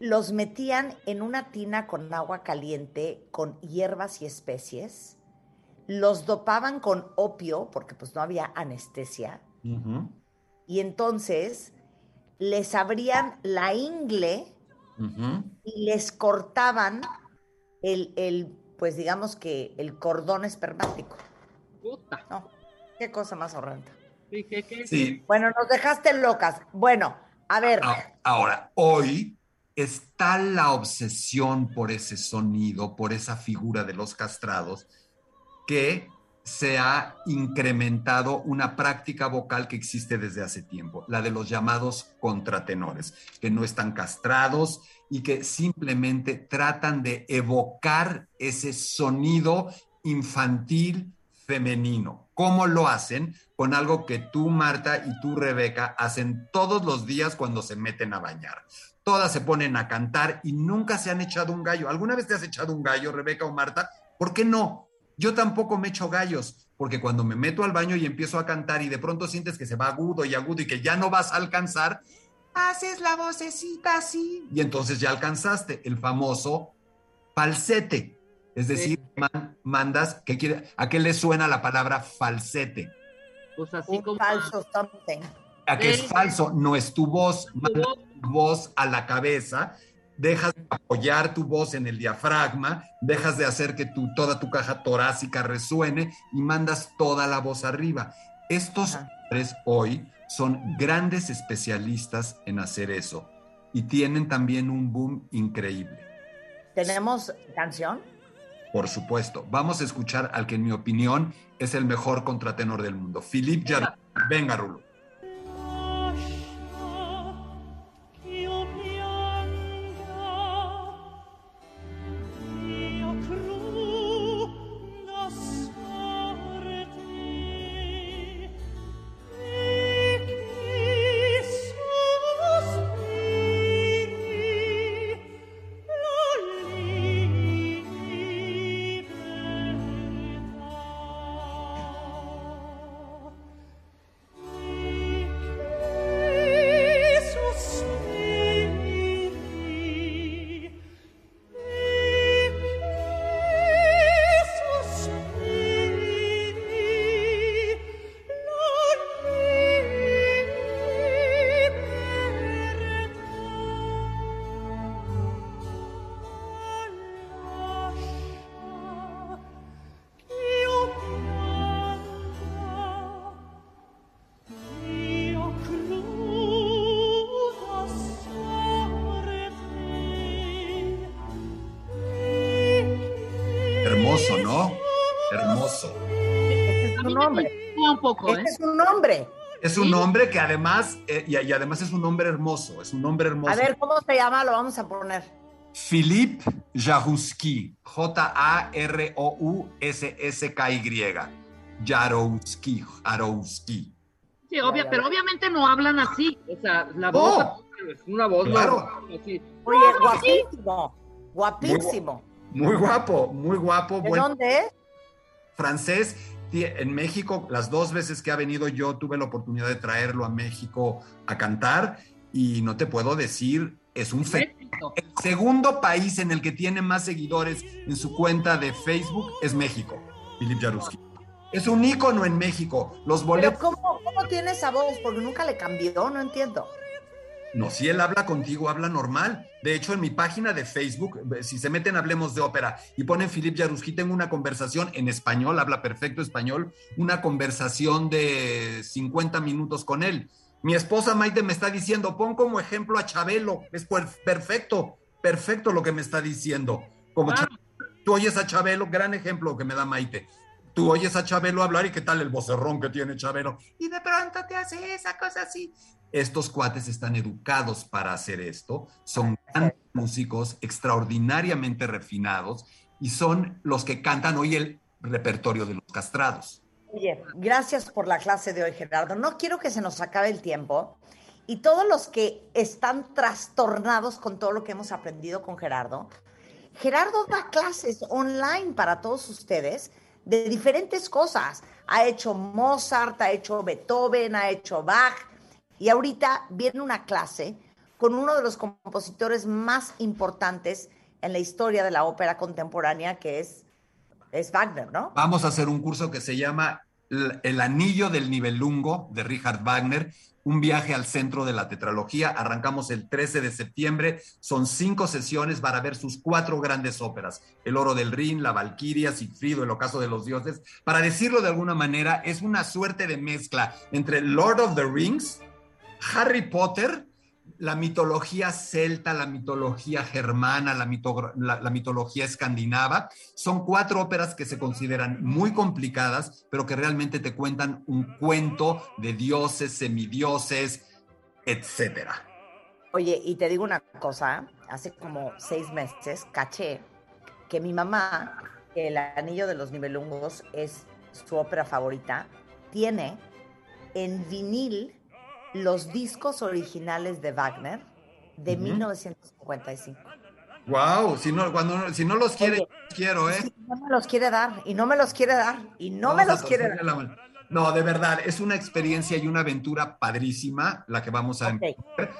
Los metían en una tina con agua caliente, con hierbas y especies. Los dopaban con opio, porque pues no había anestesia. Y entonces les abrían la ingle y les cortaban el, el, pues digamos que el cordón espermático. Puta. No, qué cosa más horrenda. Sí, ¿qué- qué- Sí, Bueno, nos dejaste locas. Bueno, a ver, A- Ahora, hoy está la obsesión por ese sonido, por esa figura de los castrados, que se ha incrementado una práctica vocal que existe desde hace tiempo, la de los llamados contratenores, que no están castrados y que simplemente tratan de evocar ese sonido infantil femenino. ¿Cómo lo hacen? Con algo que tú, Marta, y tú, Rebeca, hacen todos los días cuando se meten a bañar. Todas se ponen a cantar y nunca se han echado un gallo. ¿Alguna vez te has echado un gallo, Rebeca o Marta? ¿Por qué no? Yo tampoco me echo gallos, porque cuando me meto al baño y empiezo a cantar y de pronto sientes que se va agudo y agudo y que ya no vas a alcanzar, haces la vocecita así. Y entonces ya alcanzaste el famoso falsete. Es decir, man- mandas, ¿qué quiere, ¿a qué le suena la palabra falsete? Pues así un como. falso something. A que es falso, no es tu voz, Tu mandas voz. tu voz a la cabeza, dejas de apoyar tu voz en el diafragma, dejas de hacer que tu, toda tu caja torácica resuene y mandas toda la voz arriba. Estos hombres hoy son grandes especialistas en hacer eso y tienen también un boom increíble. ¿Tenemos canción? Por supuesto, vamos a escuchar al que en mi opinión es el mejor contratenor del mundo, Philippe Jarry. Venga, Rulo. Es un hombre que además, eh, y, y además es un hombre hermoso, es un hombre hermoso. A ver, ¿cómo se llama? Lo vamos a poner. Philippe Jarouski, J-A-R-O-U-S-S-K-Y. Jarouski, Jarouski. Sí, obvia, pero obviamente no hablan así. O sea, la voz es una voz Claro. así. Oye, sí. guapísimo. Guapísimo. Muy guapo, muy guapo. ¿De buen dónde es? francés. En México, las dos veces que ha venido yo tuve la oportunidad de traerlo a México a cantar y no te puedo decir, es un fenómeno. El segundo país en el que tiene más seguidores en su cuenta de Facebook es México, Philip Jaruski. Es un ícono en México. Los Pero boletos. ¿cómo, ¿cómo tiene esa voz? Porque nunca le cambió, no entiendo. No, si él habla contigo, habla normal. De hecho, en mi página de Facebook, si se meten Hablemos de Ópera y ponen Philip Jaruski, tengo una conversación en español, habla perfecto español, una conversación de 50 minutos con él. Mi esposa Maite me está diciendo, pon como ejemplo a Chabelo. Es per- perfecto, perfecto lo que me está diciendo. Como Ah. Tú oyes a Chabelo, gran ejemplo que me da Maite. Tú oyes a Chabelo hablar y qué tal el vocerrón que tiene Chabelo. Y de pronto te hace esa cosa así. Estos cuates están educados para hacer esto, son grandes músicos extraordinariamente refinados y son los que cantan hoy el repertorio de los castrados. Oye, gracias por la clase de hoy, Gerardo. No quiero que se nos acabe el tiempo. Y todos los que están trastornados con todo lo que hemos aprendido con Gerardo, Gerardo da clases online para todos ustedes de diferentes cosas. Ha hecho Mozart, ha hecho Beethoven, ha hecho Bach. Y ahorita viene una clase con uno de los compositores más importantes en la historia de la ópera contemporánea, que es, es Wagner, ¿no? Vamos a hacer un curso que se llama El Anillo del Nibelungo de Richard Wagner, un viaje al centro de la tetralogía. Arrancamos el 13 de septiembre, son cinco sesiones para ver sus cuatro grandes óperas, El Oro del Rin, La Valquiria, Sigfrido, El Ocaso de los Dioses. Para decirlo de alguna manera, es una suerte de mezcla entre Lord of the Rings, Harry Potter, la mitología celta, la mitología germana, la, mito- la- mitología escandinava. Son cuatro óperas que se consideran muy complicadas, pero que realmente te cuentan un cuento de dioses, semidioses, etcétera. Oye, y te digo una cosa, hace como seis meses caché que mi mamá, el Anillo de los Nibelungos es su ópera favorita, tiene en vinil los discos originales de Wagner de Ujú. 1955. Wow, si no, cuando, si no los quiere, Oye. los quiero, ¿eh? Sí, no me los quiere dar, y no me los quiere dar, y no Vamos me los quiere dar. la. No, de verdad, es una experiencia y una aventura padrísima la que vamos a Ok,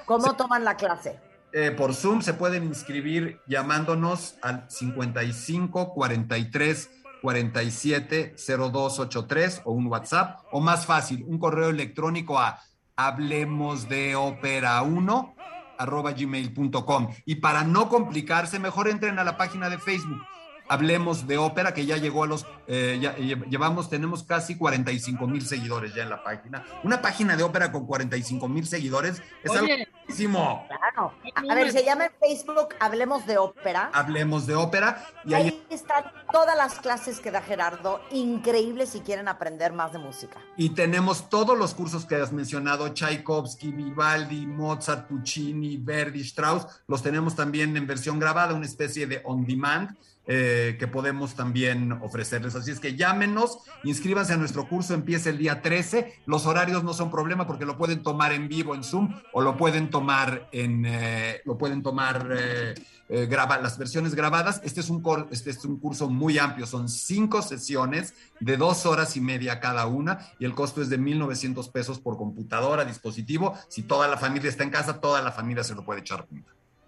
¿Cómo toman la clase? Eh, por Zoom se pueden inscribir llamándonos al 55 43 47 0283 o un WhatsApp o más fácil, un correo electrónico a hablemos de ópera 1 arroba gmail.com y para no complicarse mejor entren a la página de Facebook Hablemos de ópera que ya llegó a los eh, ya, lle- llevamos tenemos casi 45 mil seguidores ya en la página una página de ópera con 45 mil seguidores es algo buenísimo. Claro. A, a ver, se llama en Facebook Hablemos de Ópera. Hablemos de ópera y ahí Ahí están todas las clases que da Gerardo, increíbles si quieren aprender más de música. y tenemos todos los cursos que has mencionado, Tchaikovsky, Vivaldi, Mozart, Puccini, Verdi, Strauss, los tenemos también en versión grabada, una especie de on demand eh, que podemos también ofrecerles. Así es que llámenos, inscríbanse a nuestro curso, empieza el día 13. Los horarios no son problema porque lo pueden tomar en vivo en Zoom o lo pueden tomar en, eh, lo pueden tomar eh, eh, las versiones grabadas. Este es, un cor- este es un curso muy amplio, son cinco sesiones de dos horas y media cada una y el costo es de 1.900 pesos por computadora, dispositivo. Si toda la familia está en casa, toda la familia se lo puede echar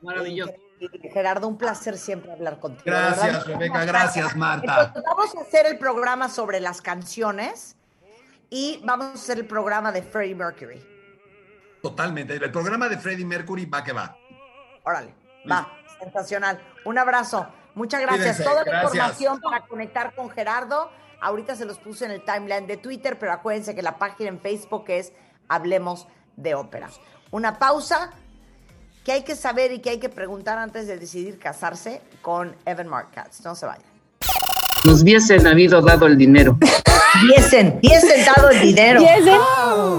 maravilloso. Gerardo, un placer siempre hablar contigo. Gracias. Rebeca, gracias, Marta. Entonces, vamos a hacer el programa sobre las canciones y vamos a hacer el programa de Freddie Mercury. Totalmente. El programa de Freddie Mercury va que va. Órale, va, sensacional. Un abrazo. Muchas gracias. Toda la gracias. información para conectar con Gerardo. Ahorita se los puse en el timeline de Twitter, pero acuérdense que la página en Facebook es Hablemos de Ópera. Una pausa que hay que saber y que hay que preguntar antes de decidir casarse con Evan Marc Katz. No se vayan. Nos hubiesen habido dado el dinero. Diesen, diesen dado el dinero.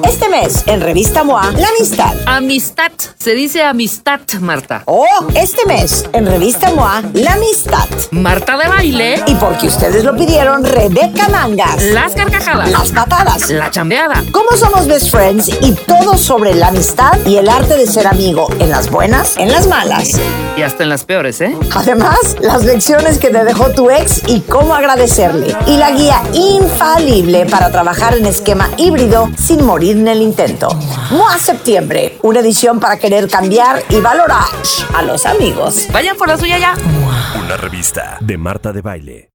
Este mes, en Revista MOA, la amistad. Amistad. Se dice amistad, Marta. Oh, este mes, en Revista MOA, la amistad. Marta de baile. Y porque ustedes lo pidieron, Rebeca Mangas. Las carcajadas. Las patadas. La chambeada. Cómo somos best friends y todo sobre la amistad y el arte de ser amigo en las buenas, en las malas. Y hasta en las peores, ¿eh? Además, las lecciones que te dejó tu ex y cómo agradecerle. Y la guía infalible para trabajar en esquema híbrido sin morir en el intento. MOA Septiembre, una edición para querer cambiar y valorar a los amigos. Vayan por la suya ya. Una revista de Marta de Baile.